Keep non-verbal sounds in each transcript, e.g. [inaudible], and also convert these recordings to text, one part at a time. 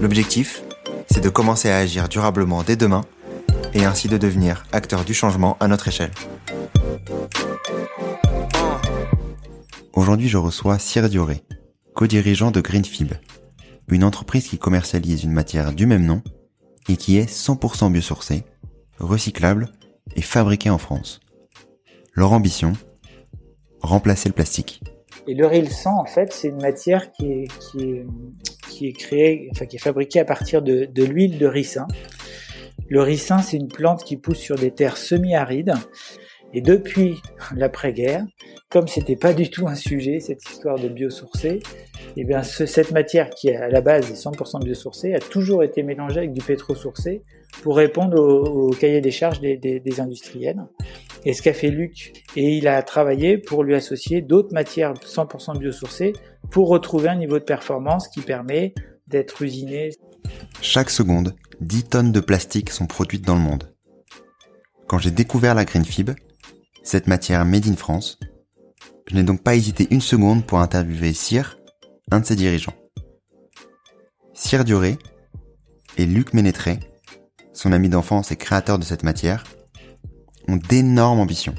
L'objectif, c'est de commencer à agir durablement dès demain et ainsi de devenir acteur du changement à notre échelle. Aujourd'hui, je reçois Cyr Dioré, co-dirigeant de Greenfib, une entreprise qui commercialise une matière du même nom et qui est 100% biosourcée, recyclable et fabriquée en France. Leur ambition Remplacer le plastique. Et le rilsan, en fait, c'est une matière qui est, qui est créée, enfin, qui est fabriquée à partir de, de l'huile de ricin. Le ricin, c'est une plante qui pousse sur des terres semi-arides. Et depuis l'après-guerre, comme c'était pas du tout un sujet, cette histoire de biosourcé, eh bien, ce, cette matière qui à la base est 100% biosourcée a toujours été mélangée avec du pétrosourcé pour répondre au, au cahier des charges des, des, des, industriels. Et ce qu'a fait Luc, et il a travaillé pour lui associer d'autres matières 100% biosourcées pour retrouver un niveau de performance qui permet d'être usiné. Chaque seconde, 10 tonnes de plastique sont produites dans le monde. Quand j'ai découvert la Green Fib, cette matière made in France, je n'ai donc pas hésité une seconde pour interviewer Cyr, un de ses dirigeants. Cyr Duré et Luc Ménétré, son ami d'enfance et créateur de cette matière, ont d'énormes ambitions.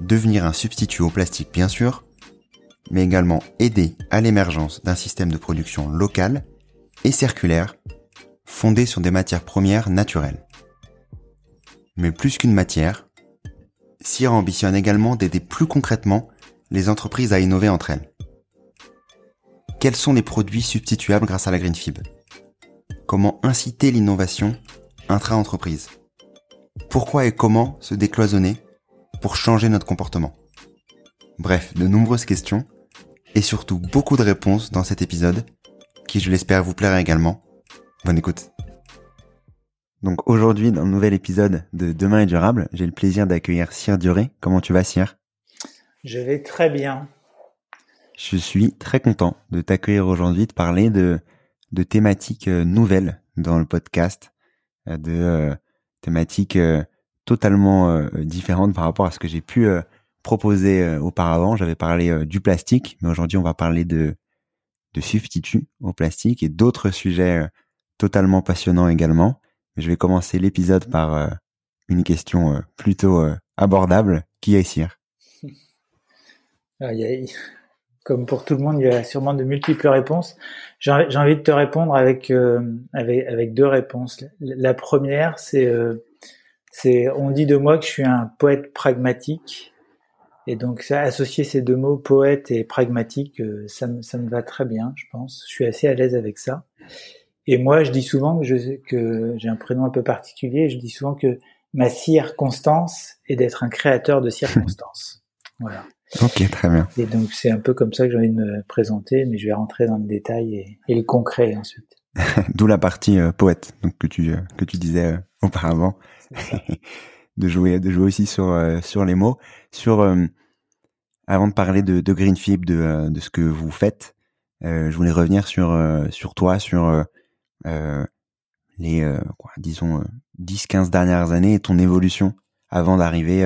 Devenir un substitut au plastique bien sûr, mais également aider à l'émergence d'un système de production local et circulaire fondé sur des matières premières naturelles. Mais plus qu'une matière, Cyr ambitionne également d'aider plus concrètement les entreprises à innover entre elles. Quels sont les produits substituables grâce à la Green Fib? Comment inciter l'innovation intra-entreprise? Pourquoi et comment se décloisonner pour changer notre comportement? Bref, de nombreuses questions et surtout beaucoup de réponses dans cet épisode qui, je l'espère, vous plaira également. Bonne écoute. Donc aujourd'hui, dans le nouvel épisode de Demain est durable, j'ai le plaisir d'accueillir Cyr Duré. Comment tu vas, Cyr? Je vais très bien. Je suis très content de t'accueillir aujourd'hui, de parler de, de thématiques euh, nouvelles dans le podcast, euh, de euh, thématiques totalement différentes par rapport à ce que j'ai pu proposer auparavant. J'avais parlé du plastique, mais aujourd'hui on va parler de, de substituts au plastique et d'autres sujets totalement passionnants également. Je vais commencer l'épisode par une question plutôt abordable. Qui est Cyr? [laughs] Comme pour tout le monde, il y a sûrement de multiples réponses. J'ai envie de te répondre avec, euh, avec, avec deux réponses. La première, c'est euh, c'est on dit de moi que je suis un poète pragmatique. Et donc, ça, associer ces deux mots, poète et pragmatique, euh, ça, me, ça me va très bien, je pense. Je suis assez à l'aise avec ça. Et moi, je dis souvent que je, que j'ai un prénom un peu particulier. Je dis souvent que ma circonstance est d'être un créateur de circonstances. [laughs] Voilà. Ok, très bien. Et donc c'est un peu comme ça que j'ai envie de me présenter, mais je vais rentrer dans le détail et, et le concret ensuite. [laughs] D'où la partie euh, poète, donc que tu euh, que tu disais euh, auparavant, [laughs] de jouer de jouer aussi sur sur les mots, sur avant de parler de, de Greenfib, de de ce que vous faites, je voulais revenir sur sur toi, sur les quoi, disons 10-15 dernières années et ton évolution avant d'arriver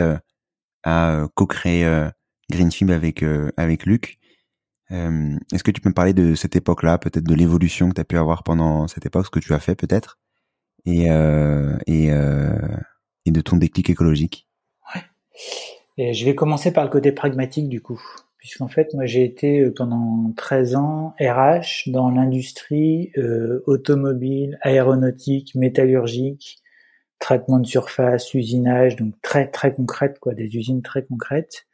à co-créer Greenfib avec euh, avec Luc. Euh, est-ce que tu peux me parler de cette époque-là, peut-être de l'évolution que tu as pu avoir pendant cette époque, ce que tu as fait peut-être, et euh, et, et de ton déclic écologique Ouais. Et je vais commencer par le côté pragmatique du coup, puisqu'en fait moi j'ai été pendant 13 ans RH dans l'industrie automobile, aéronautique, métallurgique, traitement de surface, usinage, donc très très concrète quoi, des usines très concrètes.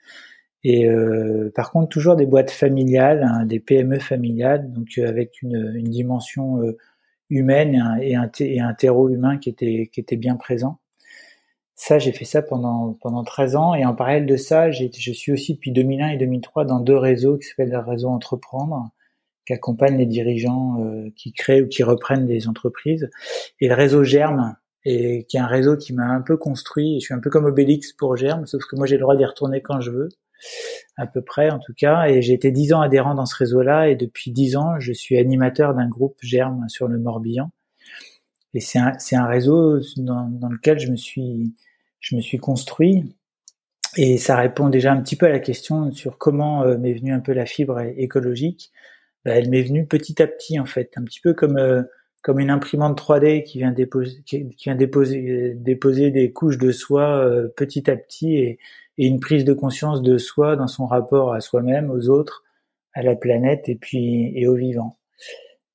Et euh, par contre, toujours des boîtes familiales, hein, des PME familiales, donc euh, avec une, dimension euh, humaine et, un, et un, terreau humain qui était, qui était bien présent. Ça, j'ai fait ça pendant, pendant 13 ans. Et en parallèle de ça, je suis aussi depuis 2001 et 2003 dans deux réseaux qui s'appellent le réseau Entreprendre, qui accompagne les dirigeants qui créent ou qui reprennent des entreprises. Et le réseau Germe, et qui est un réseau qui m'a un peu construit. Je suis un peu comme Obélix pour Germe, sauf que moi j'ai le droit d'y retourner quand je veux, à peu près en tout cas. Et j'ai été dix ans adhérent dans ce réseau-là, et depuis dix ans, je suis animateur d'un groupe Germe sur le Morbihan. Et c'est un, un réseau dans, dans, lequel je me suis, je me suis construit. Et ça répond déjà un petit peu à la question sur comment euh, m'est venue un peu la fibre écologique. Bah, elle m'est venue petit à petit en fait, un petit peu comme euh, comme une imprimante 3D qui vient déposer, qui vient déposer, déposer des couches de soie euh, petit à petit et, et, une prise de conscience de soi dans son rapport à soi-même, aux autres, à la planète et puis et aux vivants.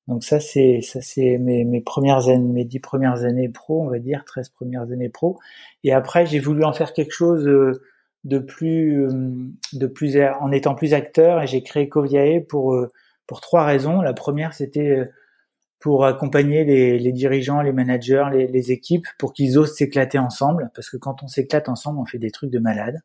Donc ça c'est ça c'est mes, mes premières années, mes dix premières années pro, on va dire, 13 premières années pro. Et après j'ai voulu en faire quelque chose euh, de plus euh, de plus en étant plus acteur et j'ai créé Coviae pour pour trois raisons. La première c'était pour accompagner les, les, dirigeants, les managers, les, les équipes, pour qu'ils osent s'éclater ensemble, parce que quand on s'éclate ensemble, on fait des trucs de malade.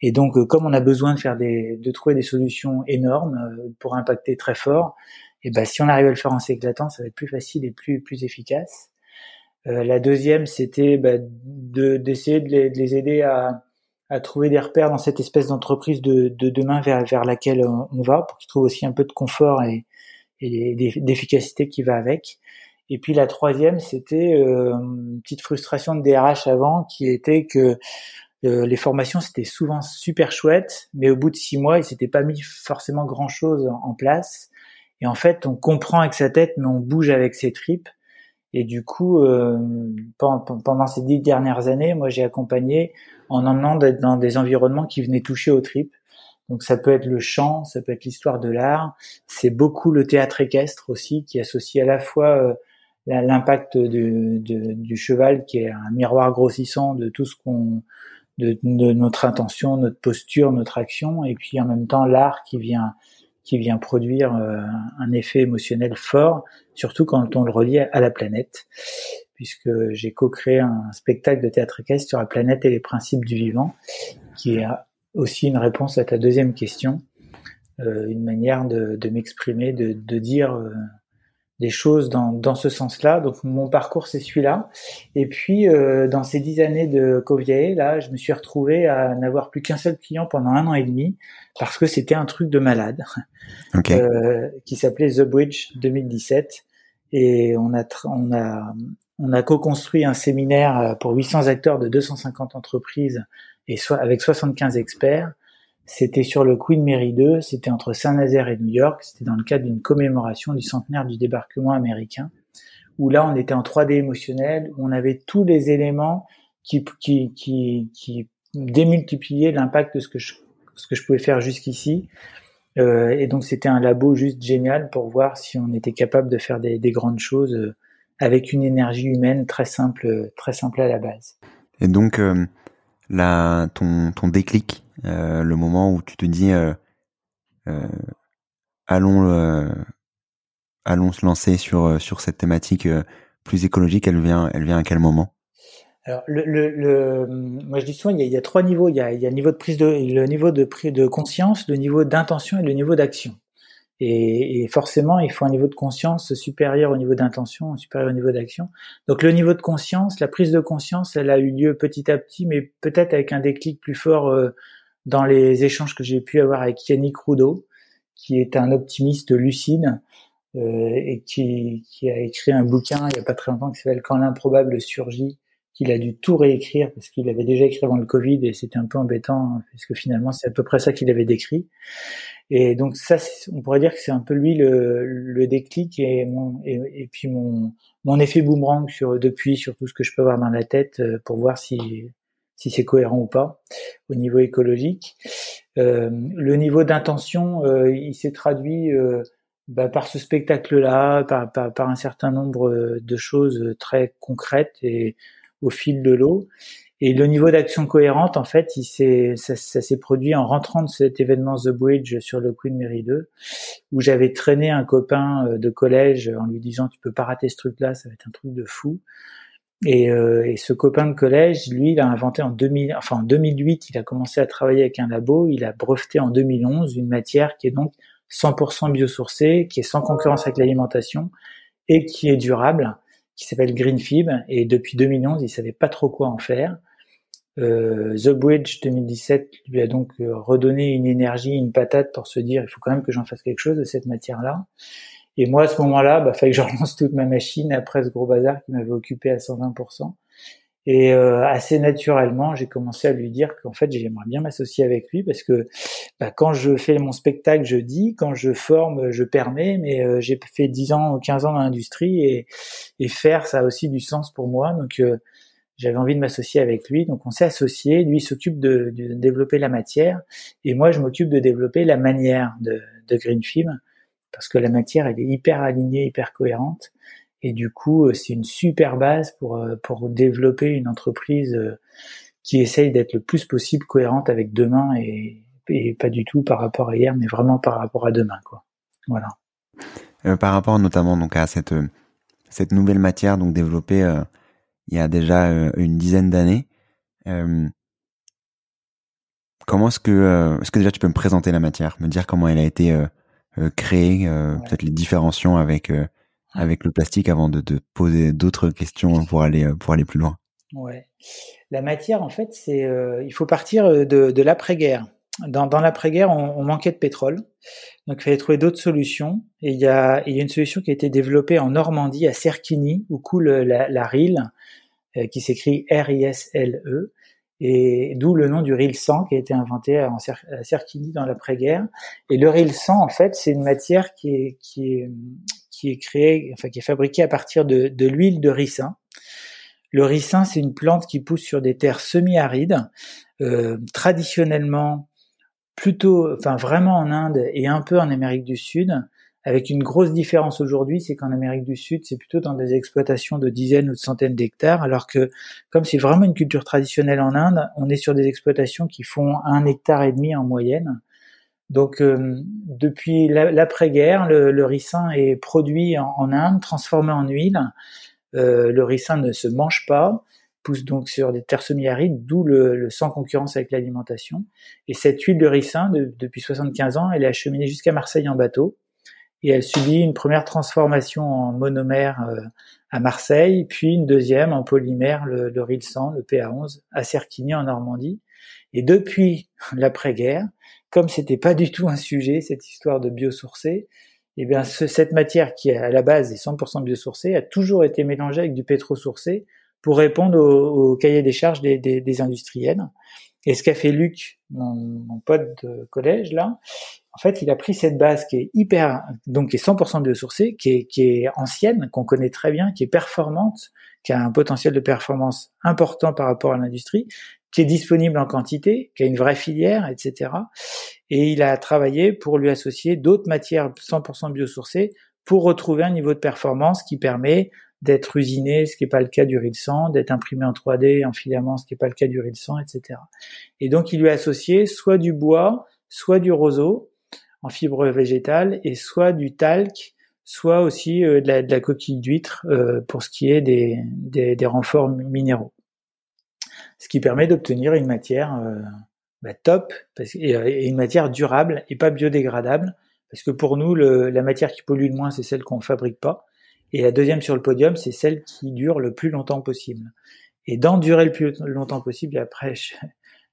Et donc, euh, comme on a besoin de faire des, de trouver des solutions énormes euh, pour impacter très fort, et ben si on arrive à le faire en s'éclatant, ça va être plus facile et plus plus efficace. Euh, la deuxième, c'était bah, de d'essayer de, les, de les aider à, à trouver des repères dans cette espèce d'entreprise de, de demain vers vers laquelle on va, pour qu'ils trouvent aussi un peu de confort et et d'efficacité qui va avec. Et puis la troisième, c'était euh, une petite frustration de DRH avant, qui était que euh, les formations c'était souvent super chouette, mais au bout de six mois, il s'était pas mis forcément grand chose en place. Et en fait, on comprend avec sa tête, mais on bouge avec ses tripes. Et du coup, euh, pendant, ces dix dernières années, moi j'ai accompagné en emmenant dans des environnements qui venaient toucher aux tripes. Donc ça peut être le chant, ça peut être l'histoire de l'art. C'est beaucoup le théâtre équestre aussi, qui associe à la fois euh, l'impact du, cheval, qui est un miroir grossissant de tout ce qu'on, de, notre intention, notre posture, notre action, et puis en même temps l'art qui vient qui vient produire euh, un effet émotionnel fort, surtout quand on le relie à la planète, puisque j'ai co-créé un spectacle de théâtre équestre sur la planète et les principes du vivant, qui est aussi une réponse à ta deuxième question, euh, une manière de, m'exprimer, de, de, dire euh, des choses dans, dans ce sens-là. Donc mon parcours c'est celui-là. Et puis euh, dans ces dix années de Covier, là, je me suis retrouvé à n'avoir plus qu'un seul client pendant un an et demi parce que c'était un truc de malade [laughs] okay. Euh, qui s'appelait The Bridge 2017. Et on a on a on a co-construit un séminaire pour 800 acteurs de 250 entreprises et soit avec 75 experts. C'était sur le Queen Mary 2, c'était entre Saint-Nazaire et New York, c'était dans le cadre d'une commémoration du centenaire du débarquement américain, où là on était en 3D émotionnel, où on avait tous les éléments qui, qui, qui, qui démultipliaient l'impact de ce que je, ce que je pouvais faire jusqu'ici. Euh, et donc c'était un labo juste génial pour voir si on était capable de faire des, des grandes choses euh, avec une énergie humaine très simple, très simple à la base. Et donc, euh, la, ton, ton déclic, euh, le moment où tu te dis euh, euh, allons allons se lancer sur sur cette thématique plus écologique, elle vient elle vient à quel moment? Alors, moi je dis souvent, il y, a, trois niveaux. Il y a, il y a le niveau de prise de, le niveau de prise de conscience, le niveau d'intention et le niveau d'action. Et, forcément, il faut un niveau de conscience supérieur au niveau d'intention, supérieur au niveau d'action. Donc le niveau de conscience, la prise de conscience, elle a eu lieu petit à petit, mais peut-être avec un déclic plus fort dans les échanges que j'ai pu avoir avec Yannick Roudot, qui est un optimiste lucide euh, et qui, qui, a écrit un bouquin il n'y a pas très longtemps qui s'appelle Quand l'improbable surgit, qu'il a dû tout réécrire parce qu'il avait déjà écrit avant le Covid et c'était un peu embêtant hein, puisque finalement c'est à peu près ça qu'il avait décrit. Et donc ça, on pourrait dire que c'est un peu lui le, le déclic et, mon, et, puis mon, mon effet boomerang sur depuis sur tout ce que je peux avoir dans la tête euh, pour voir si si c'est cohérent ou pas au niveau écologique. Euh, le niveau d'intention, euh, il s'est traduit euh, bah, par ce spectacle-là, par, par, par, un certain nombre de choses très concrètes et au fil de l'eau. Et le niveau d'action cohérente, en fait, il s'est, ça, s'est produit en rentrant de cet événement The Bridge sur le Queen Mary 2, où j'avais traîné un copain euh, de collège en lui disant tu peux pas rater ce truc-là, ça va être un truc de fou. Et, euh, et, ce copain de collège, lui, il a inventé en 2000, enfin en 2008, il a commencé à travailler avec un labo. Il a breveté en 2011 une matière qui est donc 100% biosourcé, qui est sans concurrence avec l'alimentation et qui est durable, qui s'appelle Greenfib. Et depuis 2011, ils savaient pas trop quoi en faire. Euh, The Bridge 2017 lui a donc euh, redonné une énergie, une patate pour se dire il faut quand même que j'en fasse quelque chose de cette matière-là. Et moi à ce moment-là, bah fallait que je [laughs] relance toute ma machine après ce gros bazar qui m'avait occupé à 120%. Et euh, assez naturellement, j'ai commencé à lui dire qu'en fait, j'aimerais bien m'associer avec lui parce que bah, quand je fais mon spectacle, je dis, quand je forme, je permets, mais euh, j'ai fait 10 ans ou 15 ans dans l'industrie et, et, faire, ça a aussi du sens pour moi. Donc, euh, j'avais envie de m'associer avec lui. Donc, on s'est associé. Lui s'occupe de, de, développer la matière et moi, je m'occupe de développer la manière de, de Greenfilm parce que la matière, elle est hyper alignée, hyper cohérente. Et du coup, euh, c'est une super base pour, euh, pour développer une entreprise euh, qui essaye d'être le plus possible cohérente avec demain et, pas du tout par rapport à hier, mais vraiment par rapport à demain, quoi. Voilà. Par rapport notamment donc à cette cette nouvelle matière donc développée il y a déjà une dizaine d'années, comment est-ce que est-ce que déjà tu peux me présenter la matière, me dire comment elle a été créée, peut-être les différenciations avec avec le plastique avant de, de poser d'autres questions pour aller euh, pour aller plus loin. Ouais. La matière, en fait, c'est euh, il faut partir euh, de, de l'après-guerre. Dans, dans l'après-guerre, on, on, manquait de pétrole, donc il fallait trouver d'autres solutions. Et il y a, il y a une solution qui a été développée en Normandie, à Cerquigny, où coule la, la Rille, qui s'écrit R-I-S-L-E, d'où le nom du Ril 100 qui a été inventé à, Cerquigny dans l'après-guerre. Et le Ril 100, en fait, c'est une matière qui est, qui est, qui est créé, enfin qui est fabriqué à partir de, de l'huile de ricin. Le ricin, c'est une plante qui pousse sur des terres semi-arides, euh, traditionnellement plutôt, enfin vraiment en Inde et un peu en Amérique du Sud, avec une grosse différence aujourd'hui, c'est qu'en Amérique du Sud, c'est plutôt dans des exploitations de dizaines ou de centaines d'hectares, alors que comme c'est vraiment une culture traditionnelle en Inde, on est sur des exploitations qui font un hectare et demi en moyenne. Donc euh, depuis l'après-guerre, le, ricin est produit en, Inde, transformé en huile. Euh, le ricin ne se mange pas, pousse donc sur des terres semi-arides, d'où le, sans concurrence avec l'alimentation. Et cette huile de ricin, depuis 75 ans, elle est acheminée jusqu'à Marseille en bateau. Et elle subit une première transformation en monomère euh, à Marseille, puis une deuxième en polymère, le, le RIL100, le PA11, à Cerquigny en Normandie. Et depuis [laughs] l'après-guerre, comme c'était pas du tout un sujet, cette histoire de biosourcé, eh bien, cette matière qui à la base est 100% biosourcée a toujours été mélangée avec du pétrosourcé pour répondre au, cahier des charges des, des, des, industriels. Et ce qu'a fait Luc, mon, mon, pote de collège là, en fait, il a pris cette base qui est hyper, donc qui est 100% biosourcée, qui est, qui est ancienne, qu'on connaît très bien, qui est performante, qui a un potentiel de performance important par rapport à l'industrie, qui est disponible en quantité, qui a une vraie filière, etc. Et il a travaillé pour lui associer d'autres matières 100% biosourcées pour retrouver un niveau de performance qui permet d'être usiné, ce qui n'est pas le cas du RIL 100, d'être imprimé en 3D, en filament, ce qui n'est pas le cas du RIL 100, etc. Et donc il lui a associé soit du bois, soit du roseau en fibre végétale, et soit du talc, soit aussi euh, de, la, coquille d'huître euh, pour ce qui est des, des renforts minéraux ce qui permet d'obtenir une matière euh, bah, top et, une matière durable et pas biodégradable. Parce que pour nous, la matière qui pollue le moins, c'est celle qu'on fabrique pas. Et la deuxième sur le podium, c'est celle qui dure le plus longtemps possible. Et d'en durer le plus longtemps possible, après,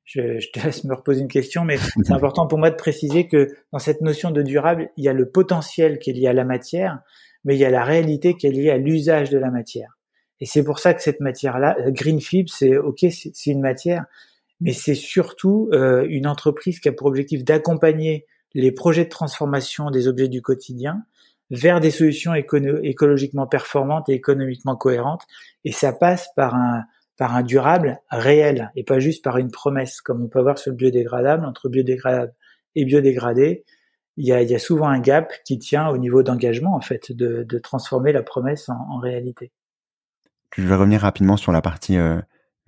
je, je, te laisse me reposer une question, mais [laughs] c'est important pour moi de préciser que dans cette notion de durable, il y a le potentiel qui est lié à la matière, mais il y a la réalité qui est liée à l'usage de la matière. Et c'est pour ça que cette matière-là, euh, Green c'est ok, c'est une matière, mais c'est surtout euh, une entreprise qui a pour objectif d'accompagner les projets de transformation des objets du quotidien vers des solutions écologiquement performantes et économiquement cohérentes. Et ça passe par un par un durable réel et pas juste par une promesse, comme on peut voir sur le biodégradable. Entre biodégradable et biodégradé, il y a, souvent un gap qui tient au niveau d'engagement en fait, de, transformer la promesse en, réalité je vais revenir rapidement sur la partie euh,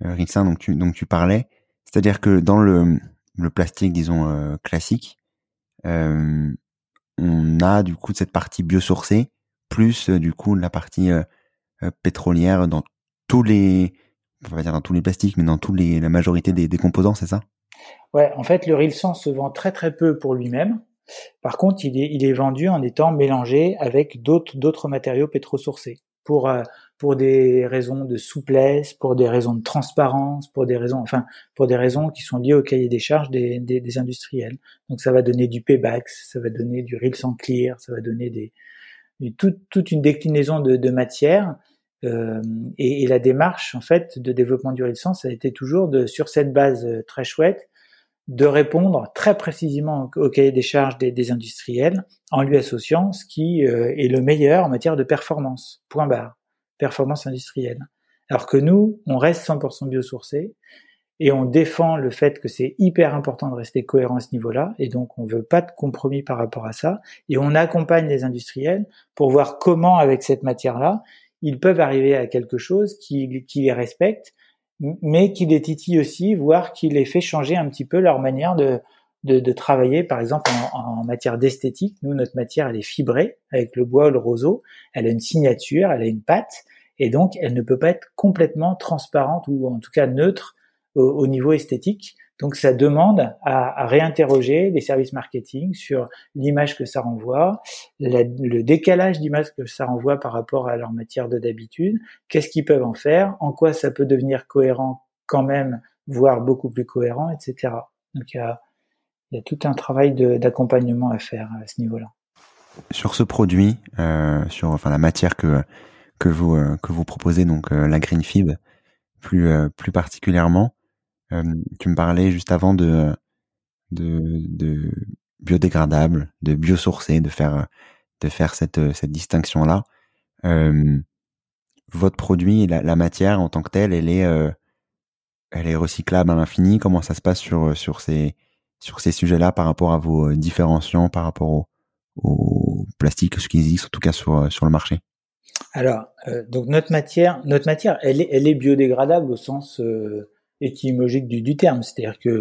euh dont tu, dont tu parlais. C'est-à-dire que dans le, le plastique, disons, euh, classique, euh, on a du coup cette partie biosourcée, plus du coup la partie pétrolière dans tous les, on va dire dans tous les plastiques, mais dans tous les, la majorité des, des composants, c'est ça? Ouais, en fait, le Rilsan se vend très très peu pour lui-même. Par contre, il est, il est vendu en étant mélangé avec d'autres matériaux pétrosourcés pour euh, pour des raisons de souplesse, pour des raisons de transparence, pour des raisons enfin pour des raisons qui sont liées au cahier des charges des, des, des industriels. Donc ça va donner du Pebax, ça va donner du Rilsan Clear, ça va donner des, toute, toute une déclinaison de, de matières euh, et, la démarche en fait de développement du Rilsan, ça a été toujours de sur cette base euh, très chouette de répondre très précisément au cahier des charges des, industriels en lui associant ce qui euh, est le meilleur en matière de performance. Point barre. Performance industrielle. Alors que nous, on reste 100% biosourcé et on défend le fait que c'est hyper important de rester cohérent à ce niveau-là et donc on veut pas de compromis par rapport à ça et on accompagne les industriels pour voir comment avec cette matière-là ils peuvent arriver à quelque chose qui, les respecte mais qui les titille aussi, voire qui les fait changer un petit peu leur manière de, travailler, par exemple en, matière d'esthétique. Nous, notre matière, elle est fibrée avec le bois ou le roseau, elle a une signature, elle a une patte, et donc elle ne peut pas être complètement transparente ou en tout cas neutre au niveau esthétique. Donc ça demande à, réinterroger les services marketing sur l'image que ça renvoie, le décalage d'image que ça renvoie par rapport à leur matière de d'habitude, qu'est-ce qu'ils peuvent en faire, en quoi ça peut devenir cohérent quand même, voire beaucoup plus cohérent, etc. Donc il y a, tout un travail d'accompagnement à faire à ce niveau-là. Sur ce produit, euh, sur enfin la matière que que vous euh, que vous proposez donc euh, la green fib plus plus particulièrement, tu me parlais juste avant de, biodégradable, de biosourcé, de faire, cette, distinction-là. Euh, votre produit, la, matière en tant que telle, elle est, euh, elle est recyclable à l'infini? Comment ça se passe sur, ces, sujets-là par rapport à vos différenciants, par rapport au, au plastique, ce qui existe en tout cas sur, le marché? Alors, euh, donc notre matière, notre matière, elle est, biodégradable au sens euh, étymologique du, du terme, c'est-à-dire que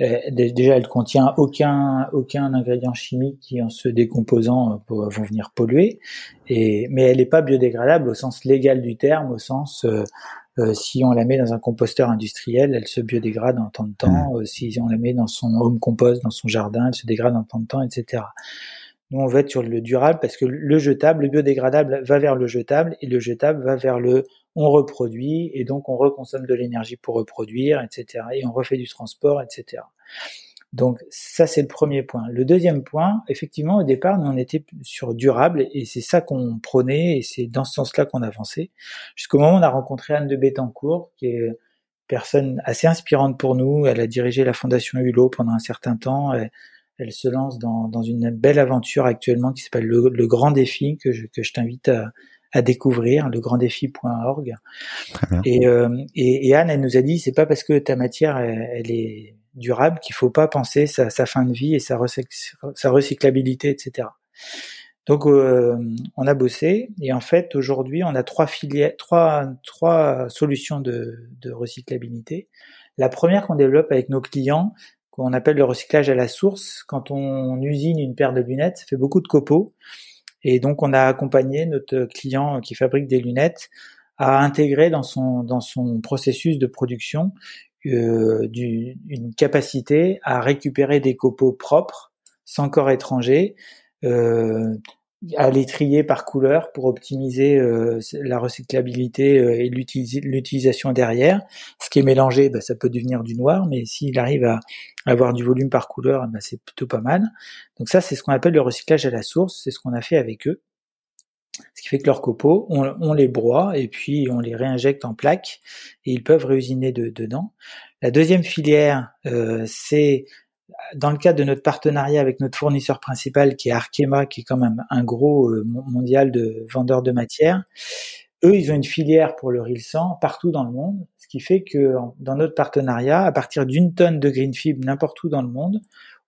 euh, déjà elle contient aucun aucun ingrédient chimique qui en se décomposant euh, vont venir polluer. Et mais elle n'est pas biodégradable au sens légal du terme au sens euh, si on la met dans un composteur industriel elle se biodégrade en temps de temps. Mmh. si on la met dans son home compost dans son jardin elle se dégrade en temps de temps etc nous on va être sur le durable parce que le jetable le biodégradable va vers le jetable et le jetable va vers le on reproduit et donc on reconsomme de l'énergie pour reproduire, etc. Et on refait du transport, etc. Donc ça c'est le premier point. Le deuxième point, effectivement au départ nous on était sur durable et c'est ça qu'on prônait et c'est dans ce sens-là qu'on avançait. Jusqu'au moment où on a rencontré Anne de Bettencourt qui est personne assez inspirante pour nous. Elle a dirigé la fondation Hulot pendant un certain temps. Elle, se lance dans, une belle aventure actuellement qui s'appelle le, Grand Défi que je t'invite à, à découvrir, legranddéfi.org. Et, euh, et, et, Anne, elle nous a dit, c'est pas parce que ta matière, elle, est durable qu'il faut pas penser sa, sa fin de vie et sa, sa recyclabilité, etc. Donc, euh, on a bossé et en fait, aujourd'hui, on a trois filières, trois, trois solutions de, de recyclabilité. La première qu'on développe avec nos clients, qu'on appelle le recyclage à la source, quand on usine une paire de lunettes, ça fait beaucoup de copeaux. Et donc, on a accompagné notre client qui fabrique des lunettes à intégrer dans son, dans son processus de production euh, une capacité à récupérer des copeaux propres, sans corps étranger, euh, à les trier par couleur pour optimiser euh, la recyclabilité euh, et l'utilisation derrière. Ce qui est mélangé, bah, ça peut devenir du noir, mais s'il arrive à avoir du volume par couleur, bah, c'est plutôt pas mal. Donc ça, c'est ce qu'on appelle le recyclage à la source. C'est ce qu'on a fait avec eux. Ce qui fait que leurs copeaux, on, les broie et puis on les réinjecte en plaques et ils peuvent réusiner de, dedans. La deuxième filière, euh, c'est dans le cadre de notre partenariat avec notre fournisseur principal qui est Arkema, qui est quand même un gros euh, mondial de vendeurs de matières, eux, ils ont une filière pour le Rilsan partout dans le monde, ce qui fait que dans notre partenariat, à partir d'une tonne de green fib n'importe où dans le monde,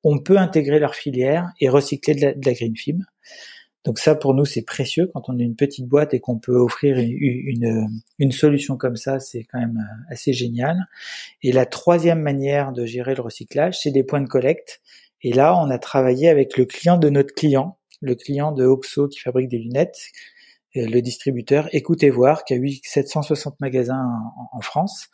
on peut intégrer leur filière et recycler de la, green fib. Donc ça, pour nous, c'est précieux quand on a une petite boîte et qu'on peut offrir une, une, solution comme ça, c'est quand même euh, assez génial. Et la troisième manière de gérer le recyclage, c'est des points de collecte. Et là, on a travaillé avec le client de notre client, le client de Oxo qui fabrique des lunettes, le distributeur Écoutez voir, qui a eu 760 magasins en, en, France.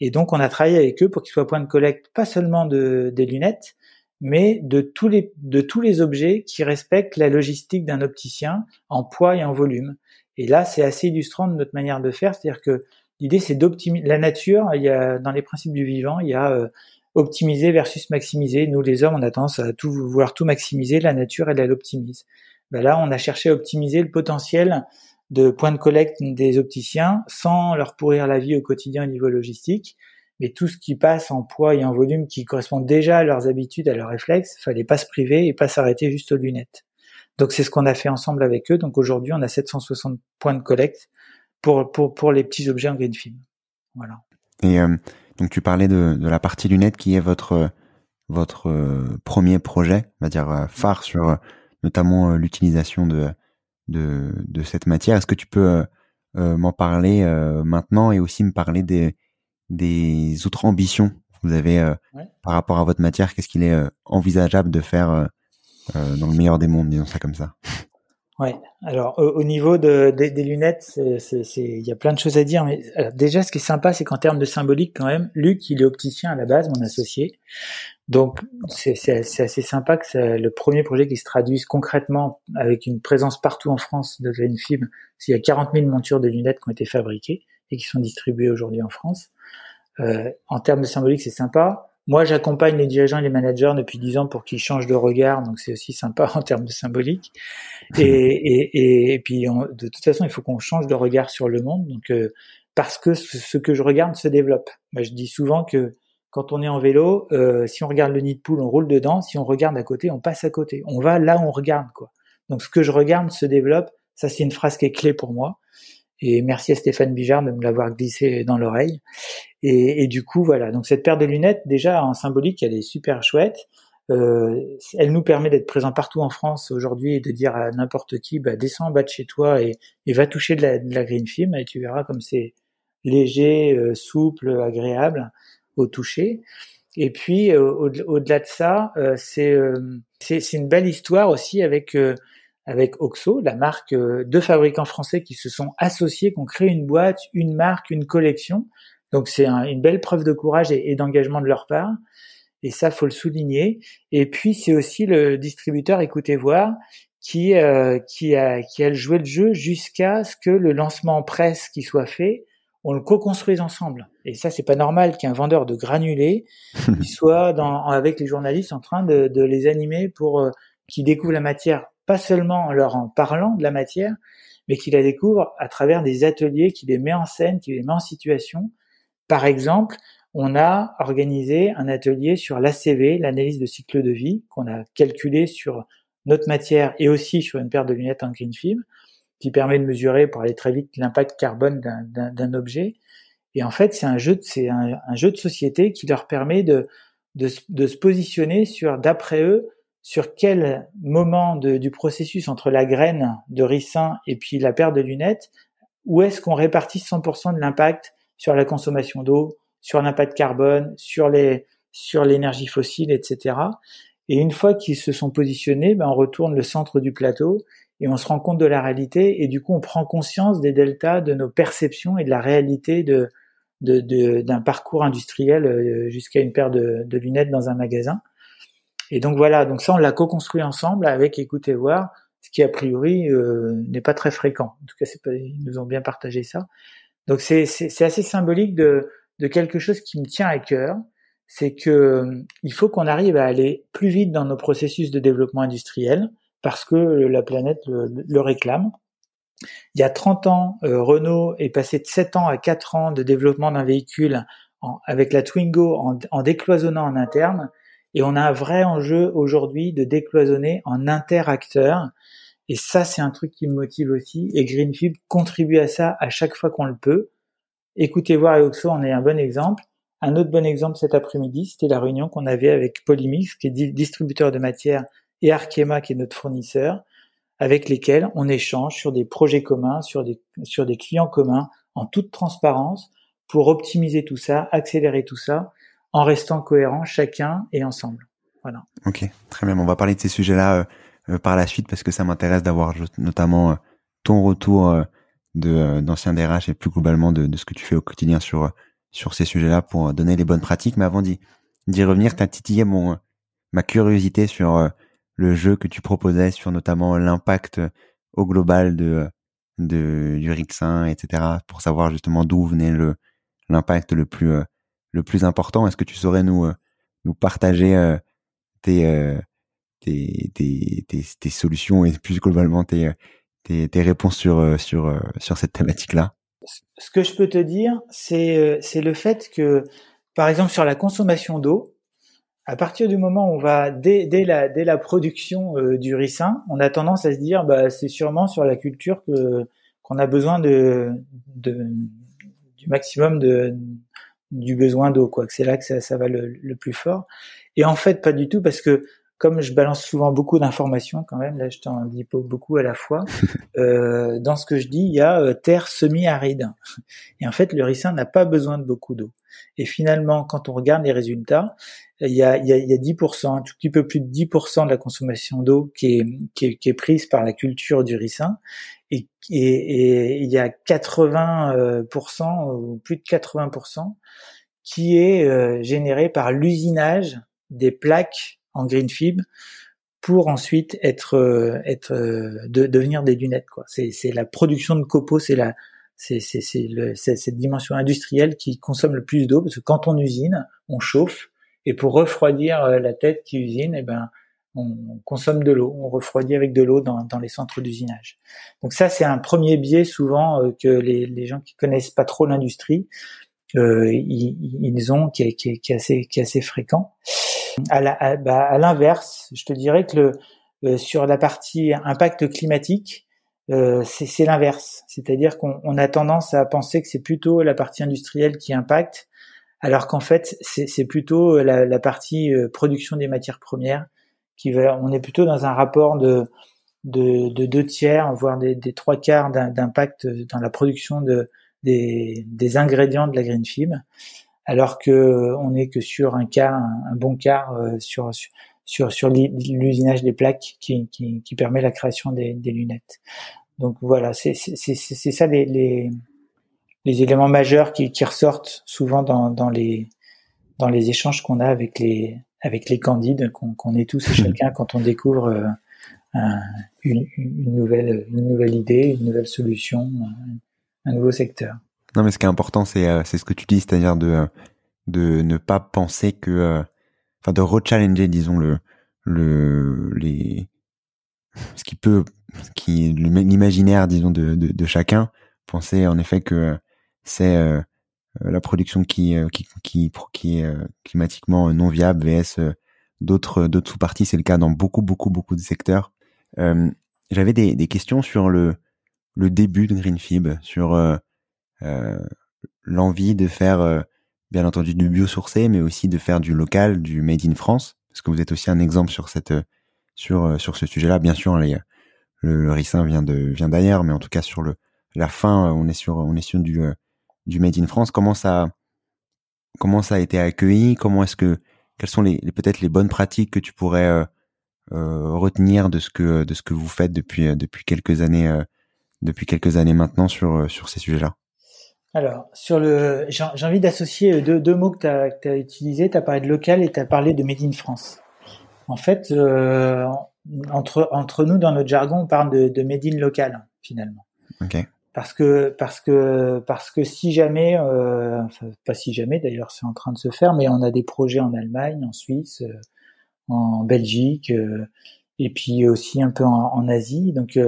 Et donc, on a travaillé avec eux pour qu'ils soient points de collecte, pas seulement de, des lunettes, mais de tous les de tous les objets qui respectent la logistique d'un opticien en poids et en volume. Et là, c'est assez illustrant de notre manière de faire, c'est-à-dire que l'idée c'est d'optimiser la nature. Il y a dans les principes du vivant, il y a euh, optimiser versus maximiser. Nous, les hommes, on a tendance à tout vouloir tout maximiser. La nature, elle, elle optimise. Ben là, on a cherché à optimiser le potentiel de points de collecte des opticiens sans leur pourrir la vie au quotidien au niveau logistique. Mais tout ce qui passe en poids et en volume qui correspond déjà à leurs habitudes, à leurs réflexes, fallait pas se priver et pas s'arrêter juste aux lunettes. Donc c'est ce qu'on a fait ensemble avec eux. Donc aujourd'hui, on a 760 points de collecte pour, pour, pour les petits objets en green film. Voilà. Et euh, donc tu parlais de, de, la partie lunettes qui est votre votre euh, premier projet, on va dire euh, phare sur notamment l'utilisation de de, cette matière. Est-ce que tu peux m'en parler maintenant et aussi me parler des, des autres ambitions que vous avez par rapport à votre matière? Qu'est-ce qu'il est envisageable de faire dans le meilleur des mondes, disons ça comme ça? Ouais. Alors au, niveau de, des lunettes, il y a plein de choses à dire. Mais déjà, ce qui est sympa, c'est qu'en termes de symbolique, quand même, Luc, il est opticien à la base, mon associé. Donc c'est assez sympa que c'est le premier projet qui se traduise concrètement avec une présence partout en France de Greenfib. Il y a 40 000 montures de lunettes qui ont été fabriquées et qui sont distribuées aujourd'hui en France. Euh, en termes de symbolique, c'est sympa. Moi, j'accompagne les dirigeants et les managers depuis 10 ans pour qu'ils changent de regard, donc c'est aussi sympa [laughs] en termes de symbolique. Et, et, et, puis, de toute façon, il faut qu'on change de regard sur le monde, donc euh, parce que ce, que je regarde se développe. Moi, je dis souvent que quand on est en vélo, euh, si on regarde le nid de poule, on roule dedans. Si on regarde à côté, on passe à côté. On va là où on regarde, quoi. Donc, ce que je regarde se développe. Ça, c'est une phrase qui est clé pour moi. Et merci à Stéphane Bijard de me l'avoir glissé dans l'oreille. Et, et, du coup, voilà. Donc, cette paire de lunettes, déjà en symbolique, elle est super chouette. Euh, elle nous permet d'être présent partout en France aujourd'hui et de dire à n'importe qui, bah, descends en bas de chez toi et, et va toucher de la, de la green film et tu verras comme c'est léger, euh, souple, agréable au toucher. Et puis euh, au-delà de ça, euh, euh, c'est c'est une belle histoire aussi avec avec Oxo, la marque de fabricants français qui se sont associés, qui ont créé une boîte, une marque, une collection. Donc c'est une belle preuve de courage et, d'engagement de leur part. Et ça, faut le souligner. Et puis c'est aussi le distributeur Écoutez voir qui qui a qui a joué le jeu jusqu'à ce que le lancement presse qui soit fait on le co-construise ensemble. Et ça, c'est pas normal qu'un vendeur de granulés [laughs] soit dans, avec les journalistes en train de, les animer pour euh, qu'ils découvrent la matière, pas seulement en leur en parlant de la matière, mais qu'ils la découvrent à travers des ateliers qui les met en scène, qui les met en situation. Par exemple, on a organisé un atelier sur l'ACV, l'analyse de cycle de vie, qu'on a calculé sur notre matière et aussi sur une paire de lunettes en green film qui permet de mesurer pour aller très vite l'impact carbone d'un objet. Et en fait, c'est un jeu, de société qui leur permet de, se positionner sur, d'après eux, sur quel moment du processus entre la graine de ricin et puis la paire de lunettes, où est-ce qu'on répartit 100% de l'impact sur la consommation d'eau, sur l'impact carbone, sur les sur l'énergie fossile, etc. Et une fois qu'ils se sont positionnés, ben on retourne le centre du plateau et on se rend compte de la réalité et du coup on prend conscience des deltas de nos perceptions et de la réalité de d'un de, parcours industriel euh, jusqu'à une paire de, de, lunettes dans un magasin. Et donc voilà, donc ça on l'a co-construit ensemble avec Écoutez voir, ce qui a priori euh, n'est pas très fréquent. En tout cas, pas, ils nous ont bien partagé ça. Donc c'est assez symbolique de de quelque chose qui me tient à cœur, c'est que il faut qu'on arrive à aller plus vite dans nos processus de développement industriel parce que la planète le, réclame. Il y a 30 ans, euh, Renault est passé de 7 ans à 4 ans de développement d'un véhicule avec la Twingo en, en, décloisonnant en interne. Et on a un vrai enjeu aujourd'hui de décloisonner en interacteur. Et ça, c'est un truc qui me motive aussi. Et Greenfield contribue à ça à chaque fois qu'on le peut. Écoutez voir et Oxo en est un bon exemple. Un autre bon exemple cet après-midi, c'était la réunion qu'on avait avec Polymix, qui est distributeur de matières et Arkema qui est notre fournisseur, avec lesquels on échange sur des projets communs, sur des, sur des clients communs, en toute transparence, pour optimiser tout ça, accélérer tout ça, en restant cohérents chacun et ensemble. Voilà. Ok, très bien. On va parler de ces sujets-là euh, par la suite parce que ça m'intéresse d'avoir notamment euh, ton retour de d'ancien DRH et plus globalement de, de, ce que tu fais au quotidien sur sur ces sujets-là pour donner les bonnes pratiques. Mais avant d'y d'y revenir, t'as titillé mon ma curiosité sur le jeu que tu proposais, sur notamment l'impact au global de, de du Rixin, etc. Pour savoir justement d'où venait le l'impact le plus le plus important. Est-ce que tu saurais nous nous partager tes, tes, solutions et plus globalement tes, tes, réponses sur, sur, sur cette thématique-là? Ce que je peux te dire, c'est, c'est le fait que, par exemple, sur la consommation d'eau, à partir du moment où on va dès, dès la dès la production euh, du ricin, on a tendance à se dire bah c'est sûrement sur la culture qu'on a besoin de, de du maximum de du besoin d'eau quoi que c'est là que ça, ça va le, le, plus fort. Et en fait pas du tout parce que comme je balance souvent beaucoup d'informations quand même, là je t'en dis beaucoup à la fois, [laughs] euh, dans ce que je dis, il y a euh, terre semi-aride. Et en fait, le ricin n'a pas besoin de beaucoup d'eau. Et finalement, quand on regarde les résultats, il y a, il y a, il y a 10%, un tout petit peu plus de 10% de la consommation d'eau qui est, qui, est, qui est, prise par la culture du ricin. Et, et, et il y a 80%, ou plus de 80%, qui est euh, généré par l'usinage des plaques en green fib pour ensuite être euh, être euh, de, devenir des lunettes quoi. C'est c'est la production de copeaux, c'est la c'est c'est c'est cette dimension industrielle qui consomme le plus d'eau parce que quand on usine, on chauffe et pour refroidir euh, la tête qui usine, eh ben on consomme de l'eau, on refroidit avec de l'eau dans, dans les centres d'usinage. Donc ça, c'est un premier biais souvent que les, les gens qui connaissent pas trop l'industrie, ils, ils, ont, qui est, qui, est assez, qui est assez fréquent. À bah, l'inverse, je te dirais que le, euh, sur la partie impact climatique, euh, c'est l'inverse. C'est-à-dire qu'on a tendance à penser que c'est plutôt la partie industrielle qui impacte, alors qu'en fait, c'est plutôt la, la, partie euh, production des matières premières qui va. On est plutôt dans un rapport de de, de deux tiers, voire des, des trois quarts d'impact dans la production de, des, des ingrédients de la green fibre alors que on n'est que sur un cas, un, bon quart euh, sur, sur sur l'usinage des plaques qui, qui, qui, permet la création des, des lunettes. Donc voilà, c'est ça les, les, les éléments majeurs qui, qui ressortent souvent dans, dans les dans les échanges qu'on a avec les avec les candides qu'on est tous et chacun quand on découvre euh, un, une, une, nouvelle une nouvelle idée, une nouvelle solution, un nouveau secteur. Non, mais ce qui est important, c'est euh, c'est ce que tu dis, c'est-à-dire de euh, de ne pas penser que, euh, enfin, de rechallenger, disons le le les ce qui peut, qui l'imaginaire, disons de, de, de chacun, penser en effet que c'est la production qui qui qui, qui est climatiquement non viable vs d'autres d'autres sous-parties. C'est le cas dans beaucoup beaucoup beaucoup de secteurs. J'avais des, des questions sur le le début de Greenfib, sur euh, l'envie de faire, euh, bien entendu, du biosourcé, mais aussi de faire du local, du made in France, parce que vous êtes aussi un exemple sur cette, sur euh, sur ce sujet-là. Bien sûr, le, le ricin vient de vient d'ailleurs, mais en tout cas sur le la fin, on est sur on est sur du du made in France. Comment ça comment ça a été accueilli? Comment est-ce que quelles sont les, peut-être les bonnes pratiques que tu pourrais euh, retenir de ce que de ce que vous faites depuis depuis quelques années depuis quelques années maintenant sur sur ces sujets-là? Alors, sur le, j'ai envie d'associer deux, deux, mots que tu as, utilisés. Tu as parlé de local et tu as parlé de Made in France. En fait, euh, entre, entre nous, dans notre jargon, on parle de, de Made in local, finalement. Okay. Parce que, parce que, parce que si jamais, euh, enfin, pas si jamais d'ailleurs, c'est en train de se faire, mais on a des projets en Allemagne, en Suisse, euh, en Belgique, euh, et puis aussi un peu en, en Asie. Donc,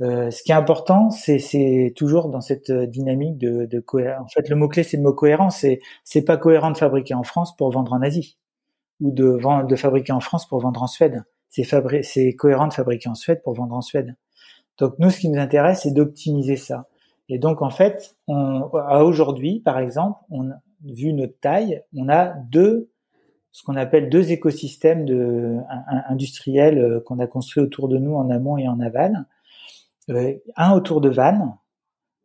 euh, ce qui est important, c'est toujours dans cette euh, dynamique de, de cohérence. En fait, le mot clé, c'est le mot cohérence. C'est c'est pas cohérent de fabriquer en France pour vendre en Asie ou de vendre, de fabriquer en France pour vendre en Suède. C'est cohérent de fabriquer en Suède pour vendre en Suède. Donc nous, ce qui nous intéresse, c'est d'optimiser ça. Et donc en fait, on, à aujourd'hui, par exemple, on vu notre taille, on a deux ce qu'on appelle deux écosystèmes de, industriels euh, qu'on a construits autour de nous en amont et en aval un autour de Vannes,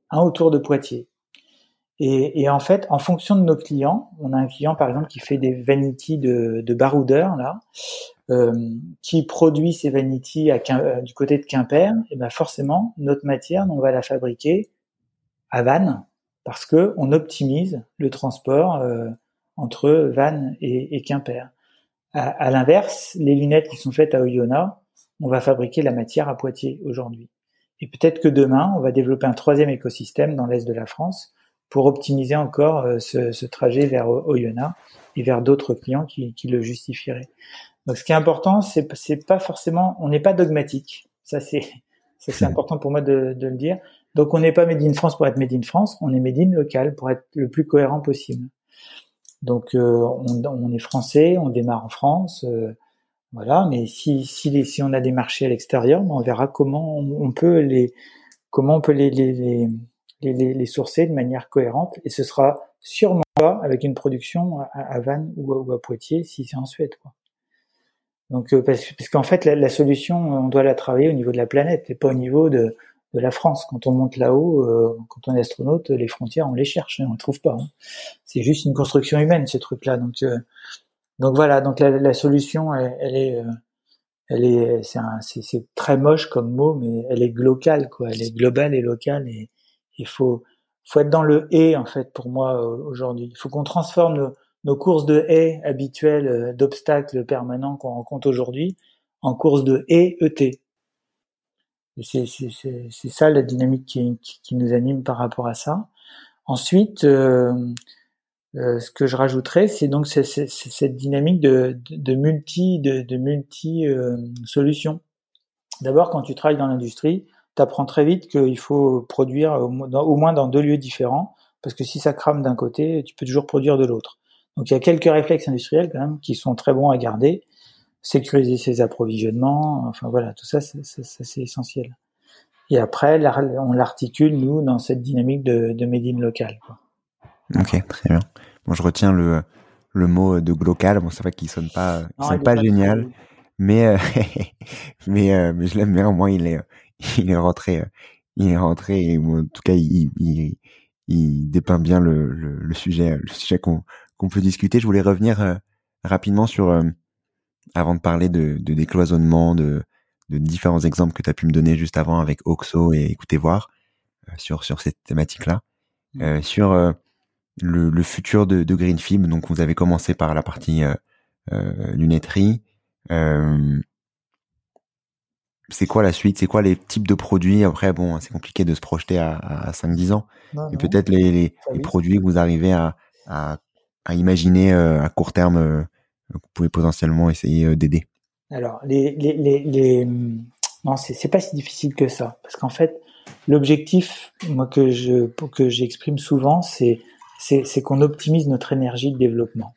un autour de Poitiers. Et, en fait, en fonction de nos clients, on a un client par exemple qui fait des vanities de, de baroudeur là, euh, qui produit ces vanities à euh, du côté de Quimper. Et ben forcément, notre matière, on va la fabriquer à Vannes parce que on optimise le transport euh, entre Vannes et, et, Quimper. À, l'inverse, les lunettes qui sont faites à Oyonnax, on va fabriquer la matière à Poitiers aujourd'hui. Et peut-être que demain, on va développer un troisième écosystème dans l'est de la France pour optimiser encore euh, ce, ce trajet vers Oyonnax et vers d'autres clients qui, qui, le justifieraient. Donc, ce qui est important, c'est, c'est pas forcément, on n'est pas dogmatique. Ça, c'est, ça, c'est [laughs] important pour moi de, de le dire. Donc, on n'est pas Made in France pour être Made in France, on est Made in local pour être le plus cohérent possible. Donc, euh, on, on, est français, on démarre en France, euh, voilà. Mais si si, si on a des marchés à l'extérieur, ben, on verra comment on, peut les comment on peut les les, les les, les, sourcer de manière cohérente. Et ce sera sûrement pas avec une production à, à Vannes ou à, Poitiers si c'est en Suède. Quoi. Donc, euh, parce, parce qu'en fait, la, la, solution, on doit la travailler au niveau de la planète et pas au niveau de, de la France. Quand on monte là-haut, euh, quand on est astronaute, les frontières, on les cherche, hein, on ne trouve pas. Hein. C'est juste une construction humaine, ce truc-là. Donc, euh, donc voilà. Donc la, solution, elle, est, euh, elle est, c'est très moche comme mot, mais elle est locale, quoi. Elle est globale et locale. Et il faut, faut être dans le et en fait pour moi aujourd'hui. Il faut qu'on transforme nos, courses de et habituelles, d'obstacles permanents qu'on rencontre aujourd'hui, en courses de et ET c'est ça la dynamique qui, qui, nous anime par rapport à ça. Ensuite, euh, euh, ce que je rajouterais, c'est donc cette dynamique de, multi de, multi euh, solutions. D'abord, quand tu travailles dans l'industrie, tu apprends très vite qu'il faut produire au, moins dans deux lieux différents, parce que si ça crame d'un côté, tu peux toujours produire de l'autre. Donc il y a quelques réflexes industriels quand même qui sont très bons à garder sécuriser ses approvisionnements, enfin voilà, tout ça, c'est essentiel. Et après, on l'articule, nous, dans cette dynamique de, de made in local. Quoi. Ok, très bien. Bon, je retiens le, le mot de local. Bon, c'est vrai qu'il sonne pas, il sonne pas, génial, mais euh, [laughs] mais euh, mais je l'aime bien. Au moins, il est [laughs] il est rentré, euh, il est rentré. Et en tout cas, il, il, il dépeint bien le, le, le sujet, le sujet qu'on qu'on peut discuter. Je voulais revenir rapidement sur avant de parler de, de décloisonnement, de, de, différents exemples que tu as pu me donner juste avant avec Oxo et écoutez voir sur, sur cette thématique-là, mmh. euh, sur euh, le, le, futur de, de Greenfib. Donc, vous avez commencé par la partie euh, euh lunetterie. c'est quoi la suite? C'est quoi les types de produits? Après, bon, c'est compliqué de se projeter à, à 5-10 ans. mais peut-être les, les, les, produits que vous arrivez à, à, à imaginer à court terme vous pouvez potentiellement essayer euh, d'aider Alors, les, les, les, les... non, c'est pas si difficile que ça, parce qu'en fait, l'objectif, moi que je que j'exprime souvent, c'est c'est qu'on optimise notre énergie de développement.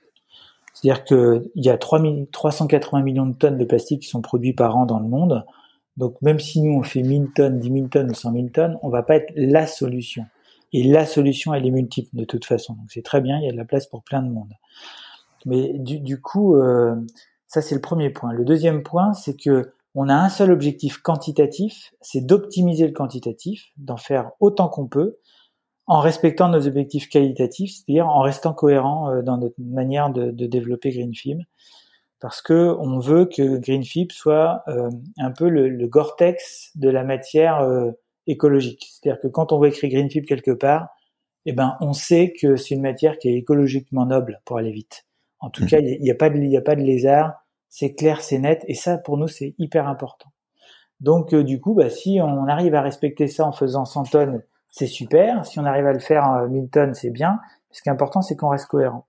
C'est-à-dire qu'il y a 3 380 millions de tonnes de plastique qui sont produits par an dans le monde. Donc même si nous on fait 1000 tonnes, 10 000 tonnes ou 100 000 tonnes, on va pas être la solution. Et la solution, elle est multiple de toute façon. Donc c'est très bien, il y a de la place pour plein de monde. Mais du, du coup, euh, ça c'est le premier point. Le deuxième point, c'est que on a un seul objectif quantitatif, c'est d'optimiser le quantitatif, d'en faire autant qu'on peut, en respectant nos objectifs qualitatifs, c'est-à-dire en restant cohérent euh, dans notre manière de, de développer Greenfib, parce que on veut que Greenfib soit euh, un peu le, le Gore-Tex de la matière euh, écologique. C'est-à-dire que quand on voit écrit Greenfib quelque part, eh ben on sait que c'est une matière qui est écologiquement noble pour aller vite. En tout mm. cas, il n'y a, pas de, y a pas de lézard. C'est clair, c'est net. Et ça, pour nous, c'est hyper important. Donc, euh, du coup, bah, si on arrive à respecter ça en faisant 100 tonnes, c'est super. Si on arrive à le faire en 1000 tonnes, c'est bien. Ce qui est important, c'est qu'on reste cohérent.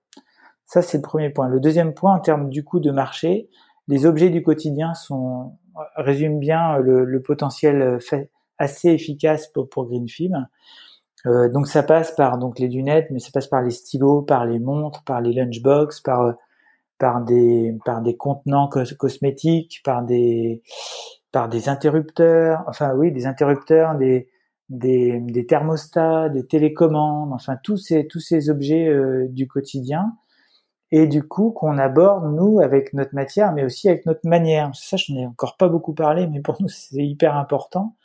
Ça, c'est le premier point. Le deuxième point, en termes du coût de marché, les objets du quotidien sont résument bien le, le potentiel assez efficace pour, pour. Euh, donc ça passe par donc les lunettes, mais ça passe par les stylos, par les montres, par les lunchbox, par euh, par des par des contenants cosmétiques, par des par des interrupteurs, enfin oui, des interrupteurs, des des, des thermostats, des télécommandes, enfin tous ces tous ces objets euh, du quotidien et du coup qu'on aborde nous avec notre matière, mais aussi avec notre manière. Ça, je n'ai encore pas beaucoup parlé, mais pour nous [laughs] c'est hyper important.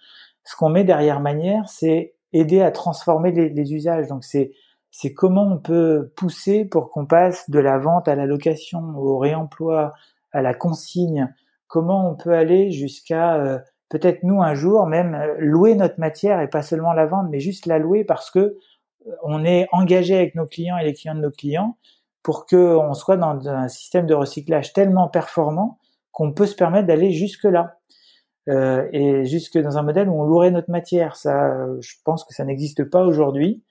Ce qu'on met derrière manière, c'est aider à transformer les, les usages. Donc c'est c'est comment on peut pousser pour qu'on passe de la vente à la location, au réemploi, à la consigne. Comment on peut aller jusqu'à euh, peut-être nous un jour même euh, louer notre matière et pas seulement la vendre, mais juste la louer parce que euh, on est engagé avec nos clients et les clients de nos clients pour qu'on soit dans un système de recyclage tellement performant qu'on peut se permettre d'aller jusque là. Euh, et jusque dans un modèle où on louerait notre matière. Ça, je pense que ça n'existe pas aujourd'hui.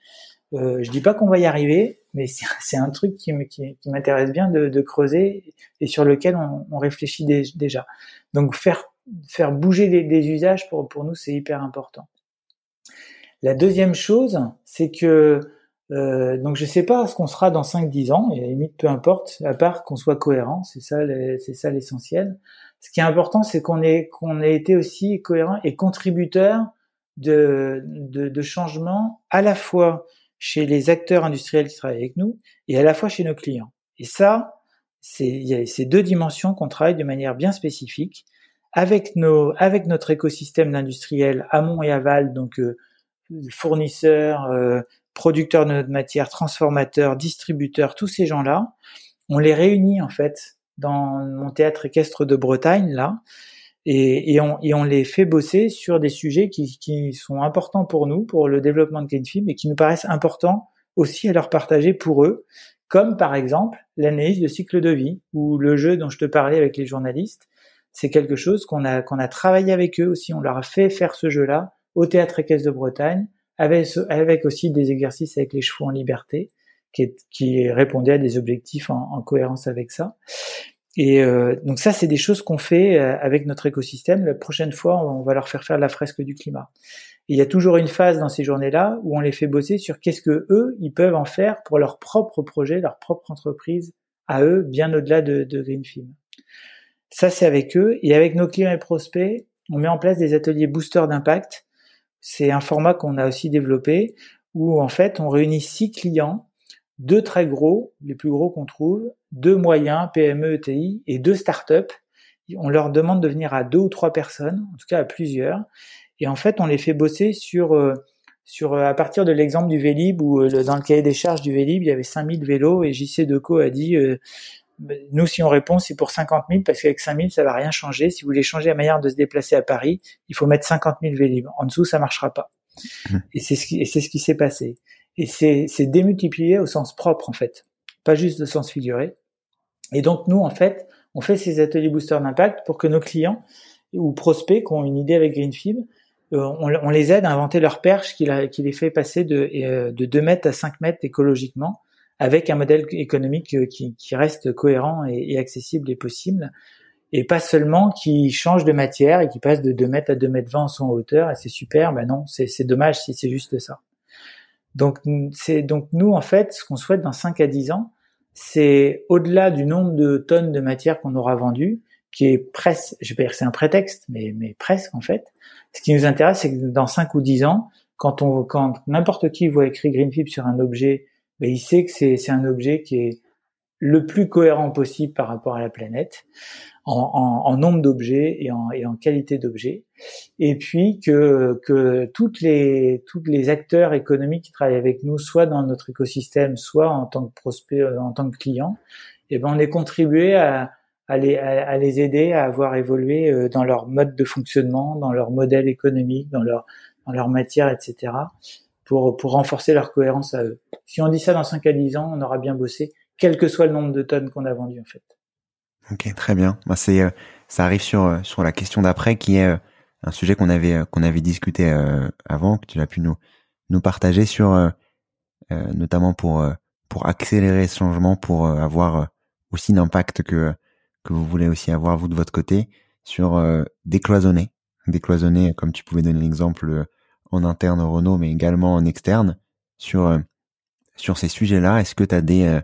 Euh, je dis pas qu'on va y arriver, mais c'est un truc qui, m'intéresse bien de, de, creuser et sur lequel on, on réfléchit déjà. Donc faire faire bouger des, des usages pour pour nous c'est hyper important. La deuxième chose, c'est que euh, donc je sais pas ce qu'on sera dans 5-10 ans, et à la limite peu importe, à part qu'on soit cohérent, c'est ça, c'est ça l'essentiel. Ce qui est important, c'est qu'on ait qu'on ait été aussi cohérent et contributeur de, de, de changements à la fois chez les acteurs industriels qui travaillent avec nous et à la fois chez nos clients. Et ça, c'est il y a ces deux dimensions qu'on travaille de manière bien spécifique avec notre écosystème d'industriels amont et aval, donc euh, fournisseurs, euh, producteurs de notre matière, transformateurs, distributeurs, tous ces gens-là, on les réunit en fait dans mon théâtre équestre de Bretagne là, et, on, les fait bosser sur des sujets qui, sont importants pour nous, pour le développement de CleanFib, et qui nous paraissent importants aussi à leur partager pour eux, comme par exemple l'analyse de cycle de vie ou le jeu dont je te parlais avec les journalistes. C'est quelque chose qu'on a qu'on a travaillé avec eux aussi. On leur a fait faire ce jeu-là au théâtre équestre de Bretagne, avec, aussi des exercices avec les chevaux en liberté, qui, qui répondaient à des objectifs en, en cohérence avec ça. Et euh, donc ça, c'est des choses qu'on fait euh, avec notre écosystème. La prochaine fois, on va leur faire faire la fresque du climat. il y a toujours une phase dans ces journées-là où on les fait bosser sur qu'est-ce que eux, ils peuvent en faire pour leur propre projet, leur propre entreprise, à eux, bien au-delà de, de. Ça, c'est avec eux. Et avec nos clients et prospects, on met en place des ateliers booster d'impact. C'est un format qu'on a aussi développé où, en fait, on réunit six clients deux très gros, les plus gros qu'on trouve, deux moyens, PME, ETI, et deux startups. On leur demande de venir à deux ou trois personnes, en tout cas à plusieurs. Et en fait, on les fait bosser sur, euh, sur euh, à partir de l'exemple du Vélib, où euh, dans le cahier des charges du Vélib, il y avait 5000 vélos, et JC Deco a dit, nous, si on répond, c'est pour 50 000, parce qu'avec 5000, ça va rien changer. Si vous voulez changer la manière de se déplacer à Paris, il faut mettre 50 000 Vélib. En dessous, ça marchera pas. Mmh. Et c'est ce qui, et c'est ce qui s'est passé. Et c'est démultiplié au sens propre, en fait, pas juste au sens figuré. Et donc, nous, en fait, on fait ces ateliers booster d'impact pour que nos clients ou prospects qui ont une idée avec Greenfib, euh, on, on, les aide à inventer leur perche qui, qui les fait passer de, euh, de 2 mètres à 5 mètres écologiquement avec un modèle économique euh, qui, qui reste cohérent et, et, accessible et possible et pas seulement qui change de matière et qui passe de 2 mètres à 2 mètres 20 en son hauteur et c'est super, ben non, c'est dommage si c'est juste ça. Donc, c'est donc nous en fait, ce qu'on souhaite dans 5 à 10 ans, c'est au-delà du nombre de tonnes de matière qu'on aura vendues, qui est presque, je vais pas dire que c'est un prétexte, mais, mais presque en fait. Ce qui nous intéresse, c'est que dans 5 ou 10 ans, quand on, quand n'importe qui voit écrit Greenfib sur un objet, ben, il sait que c'est, c'est un objet qui est le plus cohérent possible par rapport à la planète en, en, nombre d'objets et en, et en qualité d'objets, et puis que, que toutes les toutes les acteurs économiques qui travaillent avec nous, soit dans notre écosystème, soit en tant que prospect, euh, en tant que client, et eh ben on est contribué à, à les, à, les aider à avoir évolué euh, dans leur mode de fonctionnement, dans leur modèle économique, dans leur dans leur matière, etc. Pour, pour renforcer leur cohérence à eux. Si on dit ça dans 5 à 10 ans, on aura bien bossé, quel que soit le nombre de tonnes qu'on a vendues en fait. Ok, très bien. Moi, c'est, euh, ça arrive sur euh, sur la question d'après, qui est euh, un sujet qu'on avait qu'on avait discuté avant, que tu as pu nous nous partager sur, notamment pour pour accélérer ce changement, pour avoir aussi l'impact que que vous voulez aussi avoir vous de votre côté sur décloisonner, décloisonner comme tu pouvais donner l'exemple en interne au Renault, mais également en externe sur sur ces sujets-là. Est-ce que tu as des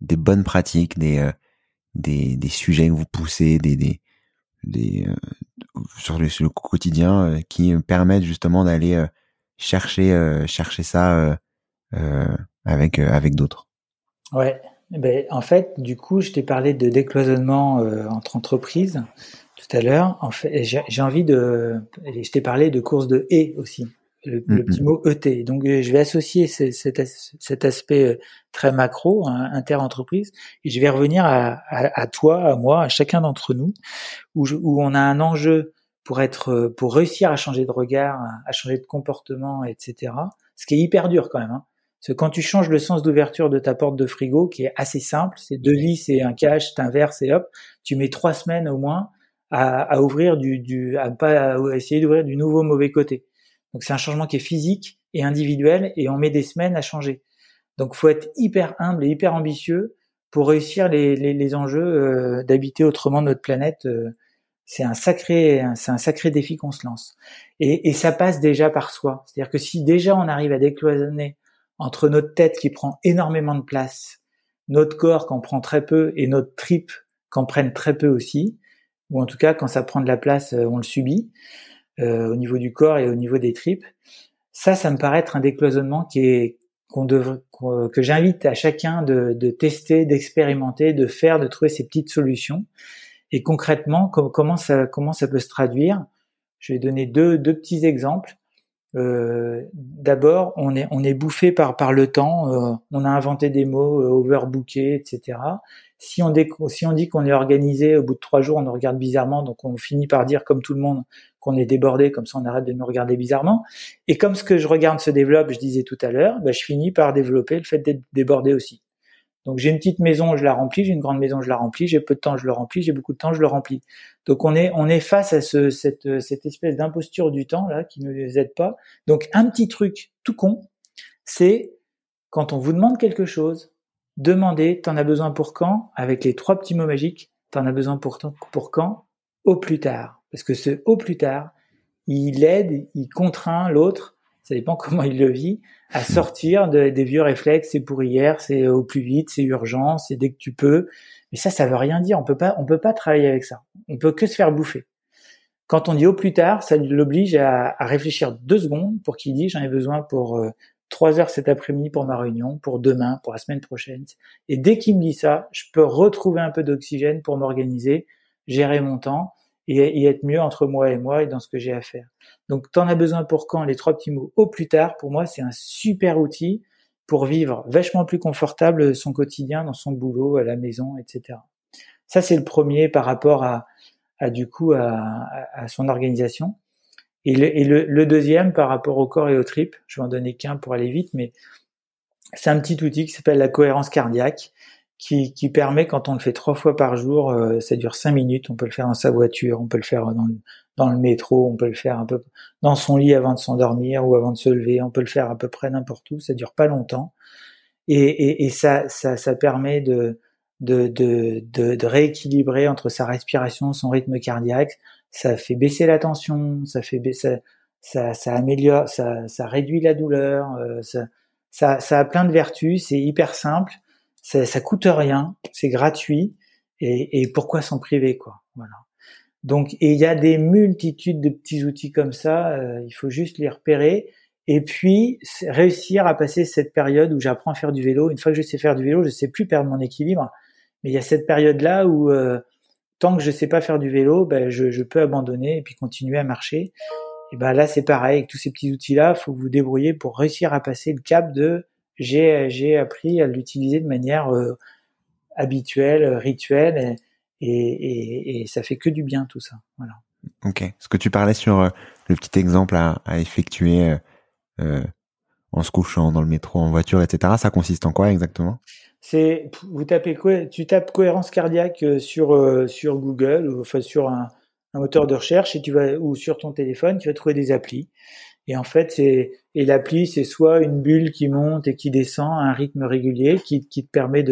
des bonnes pratiques, des des, des sujets que vous poussez, des, des, des euh, sur, le, sur, le, quotidien euh, qui permettent justement d'aller euh, chercher chercher ça avec avec d'autres? Ouais, ben, en fait, du coup, je t'ai parlé de décloisonnement entre entreprises tout à l'heure. En fait, j'ai envie de, je t'ai parlé de course de et aussi le, mm, petit mot ET. Donc euh, je vais associer cet, aspect euh, très macro, hein, inter-entreprise, et je vais revenir à, à, toi, à moi, à chacun d'entre nous, où, où, on a un enjeu pour être, euh, pour réussir à changer de regard, à changer de comportement, etc. Ce qui est hyper dur quand même. Hein. Parce que quand tu changes le sens d'ouverture de ta porte de frigo, qui est assez simple, c'est deux vis et un cache, t'inverses et hop, tu mets trois semaines au moins à, à ouvrir du, du, à pas à essayer d'ouvrir du nouveau mauvais côté. Donc c'est un changement qui est physique et individuel et on met des semaines à changer. Donc faut être hyper humble et hyper ambitieux pour réussir les, les, les enjeux euh, d'habiter autrement notre planète. Euh, c'est un sacré, c'est un sacré défi qu'on se lance. Et, et ça passe déjà par soi. C'est-à-dire que si déjà on arrive à décloisonner entre notre tête qui prend énormément de place, notre corps qui en prend très peu et notre trip qui en prennent très peu aussi, ou en tout cas quand ça prend de la place, euh, on le subit euh, au niveau du corps et au niveau des tripes. Ça, ça me paraît être un décloisonnement qui est qu'on devrait, que j'invite à chacun de, de tester, d'expérimenter, de faire, de trouver ces petites solutions. Et concrètement, comment ça comment ça peut se traduire? Je vais donner deux deux petits exemples. Euh, D'abord, on est on est bouffé par par le temps. Euh, on a inventé des mots euh, overbooké, etc. Si on, si on dit qu'on est organisé, au bout de trois jours, on nous regarde bizarrement, donc on finit par dire, comme tout le monde, qu'on est débordé, comme ça on arrête de nous regarder bizarrement. Et comme ce que je regarde se développe, je disais tout à l'heure, bah, je finis par développer le fait d'être débordé aussi. Donc j'ai une petite maison, je la remplis, j'ai une grande maison, je la remplis, j'ai peu de temps, je le remplis, j'ai beaucoup de temps, je le remplis. Donc on est on est face à ce, cette, espèce d'imposture du temps là qui ne nous aide pas. Donc un petit truc tout con, c'est quand on vous demande quelque chose, demandez t'en as besoin pour quand? Avec les trois petits mots magiques, t'en as besoin pour, pour quand? Au plus tard. Parce que ce au plus tard, il aide, il contraint l'autre ça dépend comment il le vit, à sortir des vieux réflexes. C'est pour hier, c'est au plus vite, c'est urgent, c'est dès que tu peux. Mais ça, ça veut rien dire. On peut pas, on peut pas travailler avec ça. On peut que se faire bouffer. Quand on dit au plus tard, ça l'oblige à, réfléchir deux secondes pour qu'il dise j'en ai besoin pour euh, trois heures cet après-midi pour ma réunion, pour demain, pour la semaine prochaine. Et dès qu'il me dit ça, je peux retrouver un peu d'oxygène pour m'organiser, gérer mon temps et, être mieux entre moi et moi et dans ce que j'ai à faire. Donc, t'en as besoin pour quand? Les trois petits mots au plus tard, pour moi, c'est un super outil pour vivre vachement plus confortable son quotidien dans son boulot, à la maison, etc. Ça, c'est le premier par rapport à, du coup à, son organisation. Et, le, et le, le, deuxième par rapport au corps et aux tripes, je vais en donner qu'un pour aller vite, mais c'est un petit outil qui s'appelle la cohérence cardiaque qui, qui, permet quand on le fait trois fois par jour, euh, ça dure cinq minutes, on peut le faire dans sa voiture, on peut le faire dans le, dans le métro, on peut le faire un peu dans son lit avant de s'endormir ou avant de se lever, on peut le faire à peu près n'importe où, ça dure pas longtemps. Et, et, et ça, ça, ça, permet de, de, de, de, rééquilibrer entre sa respiration, son rythme cardiaque, ça fait baisser la tension, ça fait baisser, ça, ça, améliore, ça, ça réduit la douleur, euh, ça, ça, ça a plein de vertus, c'est hyper simple ça, ça coûte rien, c'est gratuit, et, et pourquoi s'en priver, quoi. Voilà. Donc, et il y a des multitudes de petits outils comme ça. Euh, il faut juste les repérer et puis réussir à passer cette période où j'apprends à faire du vélo. Une fois que je sais faire du vélo, je sais plus perdre mon équilibre. Mais il y a cette période là où euh, tant que je sais pas faire du vélo, ben je, je, peux abandonner et puis continuer à marcher. Et ben là c'est pareil avec tous ces petits outils là, faut vous débrouiller pour réussir à passer le cap de j'ai appris à l'utiliser de manière euh, habituelle, rituelle, et, et, et, ça fait que du bien tout ça. Voilà. Ok. Ce que tu parlais sur euh, le petit exemple à, à effectuer euh, en se couchant dans le métro, en voiture, etc. Ça consiste en quoi exactement? C'est vous tapez Tu tapes cohérence cardiaque sur sur Google enfin sur un, un moteur de recherche et tu vas ou sur ton téléphone, tu vas trouver des applis. Et en fait, l'appli, c'est soit une bulle qui monte et qui descend à un rythme régulier, qui, te permet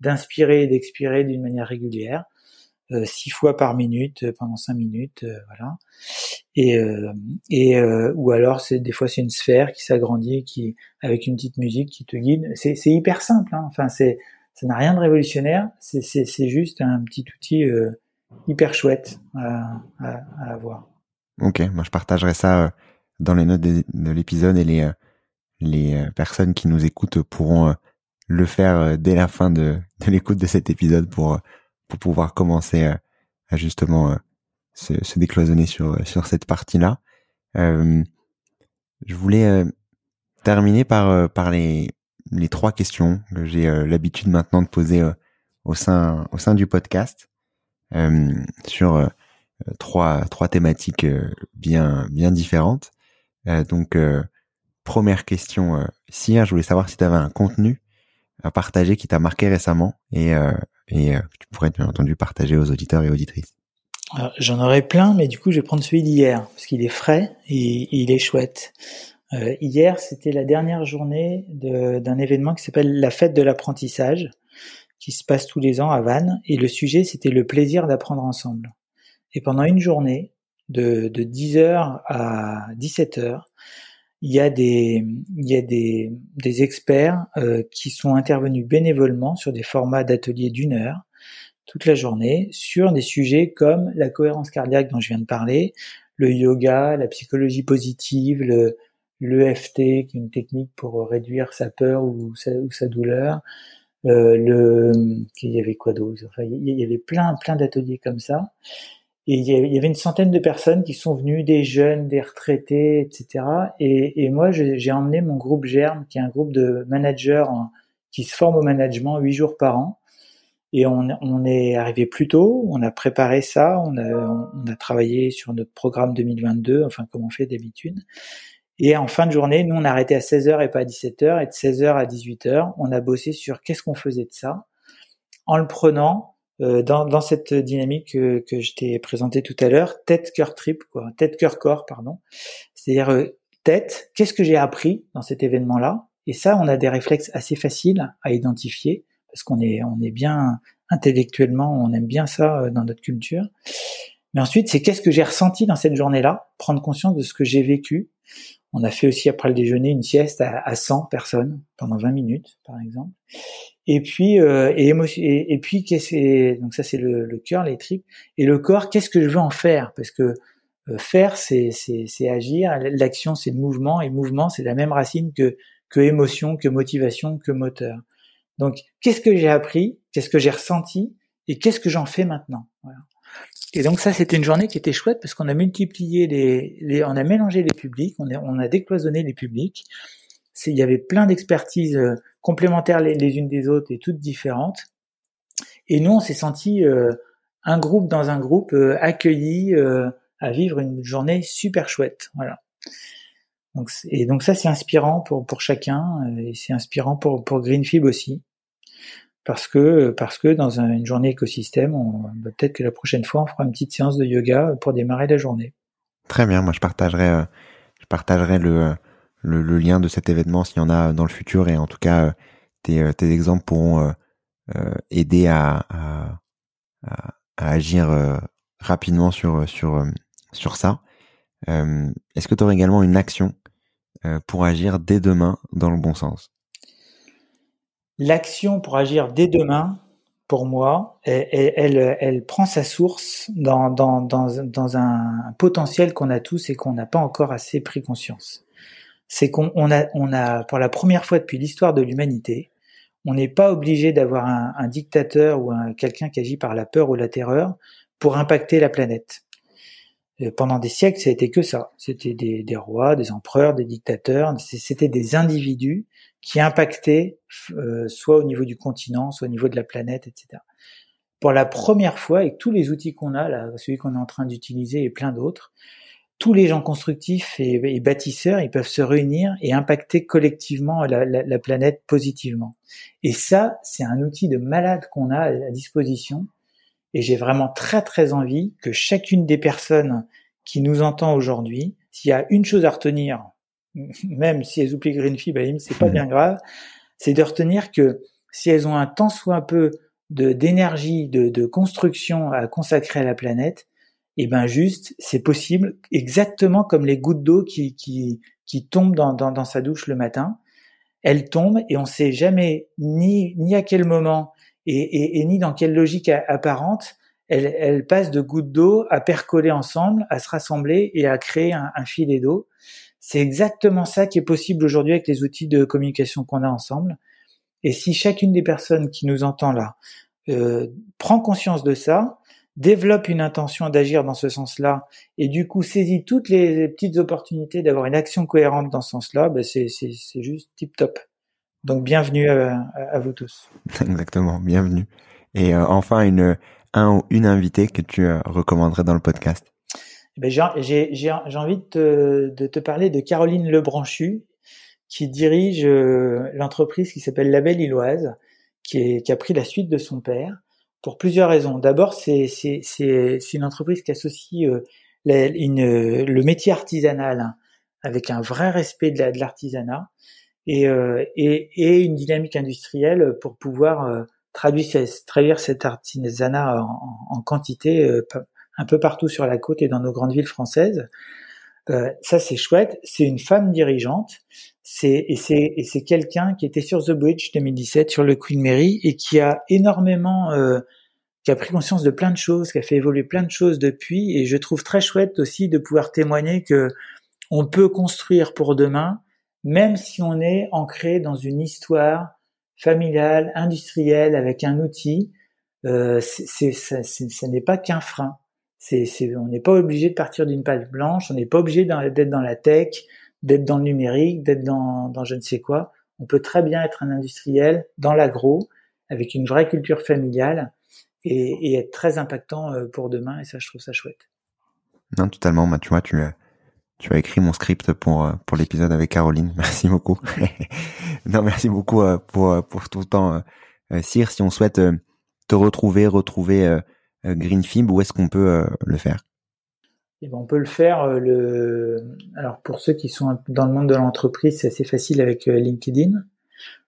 d'inspirer et d'expirer d'une manière régulière, euh, six fois par minute euh, pendant cinq minutes, euh, voilà. Et ou alors des fois c'est une sphère qui s'agrandit, avec une petite musique qui te guide. C'est hyper simple. Hein. Enfin ça n'a rien de révolutionnaire. C'est juste un petit outil hyper chouette à, à, à avoir. Ok, moi je partagerai ça dans les notes de, l'épisode et les, euh, les euh, personnes qui nous écoutent pourront euh, le faire dès la fin de, l'écoute de cet épisode pour, pour pouvoir commencer à justement se, décloisonner sur, sur cette partie-là. Je voulais terminer par, par les, les trois questions que j'ai l'habitude maintenant de poser au sein, au sein du podcast sur trois, trois thématiques bien, bien différentes. Euh, donc, euh, première question, si je voulais savoir si tu avais un contenu à partager qui t'a marqué récemment et, et que tu pourrais bien entendu partager aux auditeurs et auditrices. J'en aurais plein, mais du coup, je vais prendre celui d'hier parce qu'il est frais et, il est chouette. Euh, hier, c'était la dernière journée d'un événement qui s'appelle la fête de l'apprentissage, qui se passe tous les ans à Vannes, et le sujet, c'était le plaisir d'apprendre ensemble. Et pendant une journée, de, de 10h à 17h, il y a des, il y a des, des experts euh, qui sont intervenus bénévolement sur des formats d'ateliers d'une heure toute la journée sur des sujets comme la cohérence cardiaque dont je viens de parler, le yoga, la psychologie positive, le, l'EFT, qui est une technique pour réduire sa peur ou sa, ou sa douleur. Euh, le, il y avait quoi d'autre? Enfin, il y avait plein, plein d'ateliers comme ça. Et il y avait une centaine de personnes qui sont venues, des jeunes, des retraités, etc. Et, moi, j'ai emmené mon groupe Germe, qui est un groupe de managers qui se forment au management huit jours par an. Et on, est arrivé plus tôt, on a préparé ça, on a, on a travaillé sur notre programme 2022, enfin comme on fait d'habitude. Et en fin de journée, nous, on a arrêté à 16h et pas à 17h. Et de 16h à 18h, on a bossé sur qu'est-ce qu'on faisait de ça, en le prenant dans, dans, cette dynamique que, que je t'ai présentée tout à l'heure, tête, cœur, trip, quoi, tête, cœur, corps, pardon. C'est-à-dire euh, tête, qu'est-ce que j'ai appris dans cet événement-là? Et ça, on a des réflexes assez faciles à identifier parce qu'on est, on est bien intellectuellement, on aime bien ça euh, dans notre culture. Mais ensuite, c'est qu'est-ce que j'ai ressenti dans cette journée-là, prendre conscience de ce que j'ai vécu. On a fait aussi après le déjeuner une sieste à, 100 personnes pendant 20 minutes, par exemple. Et puis, euh, et, et, et, puis, qu'est-ce donc ça c'est le, le cœur, les tripes, et le corps. Qu'est-ce que je veux en faire? Parce que euh, faire, c'est, c'est, c'est agir. L'action, c'est le mouvement, et mouvement, c'est la même racine que que émotion, que motivation, que moteur. Donc, qu'est-ce que j'ai appris? Qu'est-ce que j'ai ressenti? Et qu'est-ce que j'en fais maintenant? Et donc ça, c'était une journée qui était chouette parce qu'on a multiplié les, les, on a mélangé les publics, on a, on a décloisonné les publics. Il y avait plein d'expertises euh, complémentaires les, unes des autres et toutes différentes. Et nous, on s'est senti euh, un groupe dans un groupe euh, accueilli à vivre une journée super chouette. Voilà. Donc, et donc ça, c'est inspirant pour, pour chacun et c'est inspirant pour, pour Greenfib aussi parce que parce que dans une journée écosystème, bah, peut-être que la prochaine fois on fera une petite séance de yoga pour démarrer la journée. Très bien, moi je partagerai euh, je partagerai le, le, lien de cet événement s'il y en a dans le futur et en tout cas euh, tes, euh, tes exemples pourront aider à, agir rapidement sur sur sur ça. Est-ce que tu aurais également une action pour agir dès demain dans le bon sens? L'action pour agir dès demain, pour moi, elle, elle, prend sa source dans, un potentiel qu'on a tous et qu'on n'a pas encore assez pris conscience. C'est qu'on on a, pour la première fois depuis l'histoire de l'humanité, on n'est pas obligé d'avoir un, dictateur ou un, quelqu'un qui agit par la peur ou la terreur pour impacter la planète. Euh, pendant des siècles, c'était que ça. C'était des, rois, des empereurs, des dictateurs. C'était des individus qui impactaient euh, soit au niveau du continent, soit au niveau de la planète, etc. Pour la première fois, avec tous les outils qu'on a, là, celui qu'on est en train d'utiliser et plein d'autres, tous les gens constructifs et, bâtisseurs, ils peuvent se réunir et impacter collectivement la, la, la planète positivement. Et ça, c'est un outil de malade qu'on a à disposition et j'ai vraiment très très envie que chacune des personnes qui nous entend aujourd'hui, s'il y a une chose à retenir, même si elles oublient Greenfield, bah, c'est pas bien grave, c'est de retenir que si elles ont un tant soit un peu de d'énergie, de, de, construction à consacrer à la planète, et eh ben juste, c'est possible, exactement comme les gouttes d'eau qui, qui, qui tombent dans, dans, dans, sa douche le matin. Elles tombent et on sait jamais ni, ni à quel moment et, ni dans quelle logique apparente elle, passe de gouttes d'eau à percoler ensemble, à se rassembler et à créer un, filet d'eau. C'est exactement ça qui est possible aujourd'hui avec les outils de communication qu'on a ensemble. Et si chacune des personnes qui nous entend là euh, prend conscience de ça, développe une intention d'agir dans ce sens-là, et du coup saisit toutes les petites opportunités d'avoir une action cohérente dans ce sens-là, ben c'est juste tip top. Donc bienvenue à, vous tous. [laughs] Exactement, bienvenue. Et euh, enfin, une, un ou une invitée que tu euh, recommanderais dans le podcast J'ai envie de te, de te, parler de Caroline Lebranchu, qui dirige l'entreprise qui s'appelle La Belle Illoise, qui, est, qui a pris la suite de son père pour plusieurs raisons. D'abord, c'est une entreprise qui associe une, le métier artisanal hein, avec un vrai respect de l'artisanat et, et, et, une dynamique industrielle pour pouvoir traduire, traduire cet artisanat en quantité un peu partout sur la côte et dans nos grandes villes françaises. Euh, ça c'est chouette. C'est une femme dirigeante. C'est et c'est et c'est quelqu'un qui était sur The Bridge 2017 sur le Queen Mary et qui a énormément euh, qui a pris conscience de plein de choses, qui a fait évoluer plein de choses depuis. Et je trouve très chouette aussi de pouvoir témoigner que on peut construire pour demain, même si on est ancré dans une histoire familiale, industrielle, avec un outil. Euh, c'est, ça, ça n'est pas qu'un frein. On n'est pas obligé de partir d'une page blanche, on n'est pas obligé d'être dans la tech, d'être dans le numérique, d'être dans, je ne sais quoi. On peut très bien être un industriel dans l'agro, avec une vraie culture familiale, et, être très impactant euh, pour demain, et ça, je trouve ça chouette. Non, totalement. Bah, tu vois, tu, tu as écrit mon script pour, euh, pour l'épisode avec Caroline. [laughs] Merci beaucoup. [laughs] non, merci beaucoup euh, pour, pour tout le temps, Cyr. Si on souhaite te retrouver, retrouver euh, Greenfib, où est-ce qu'on peut euh, le faire? Eh ben, on peut le faire. Euh. Alors pour ceux qui sont dans le monde de l'entreprise, c'est assez facile avec LinkedIn,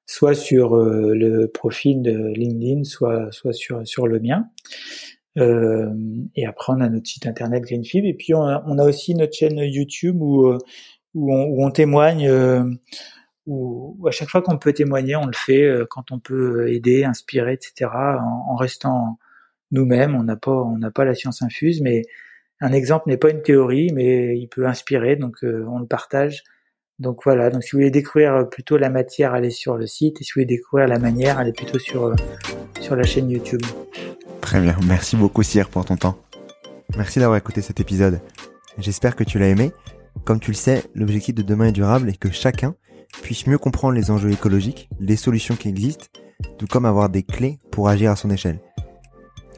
soit sur le profil de LinkedIn, soit soit sur sur le mien. Euh, et après, on a notre site internet Greenfib, et puis on a, aussi notre chaîne YouTube où où on, témoigne. Euh, à chaque fois qu'on peut témoigner, on le fait quand on peut aider, inspirer, etc. En restant nous-mêmes. On n'a pas, on n'a pas la science infuse, mais un exemple n'est pas une théorie, mais il peut inspirer, donc euh, on le partage. Donc voilà. Donc si vous voulez découvrir plutôt la matière, allez sur le site, et si vous voulez découvrir la manière, allez plutôt sur euh, sur la chaîne YouTube. Très bien. Merci beaucoup, Cyr, pour ton temps. Merci d'avoir écouté cet épisode. J'espère que tu l'as aimé. Comme tu le sais, l'objectif de demain est durable et que chacun puisse mieux comprendre les enjeux écologiques, les solutions qui existent, tout comme avoir des clés pour agir à son échelle.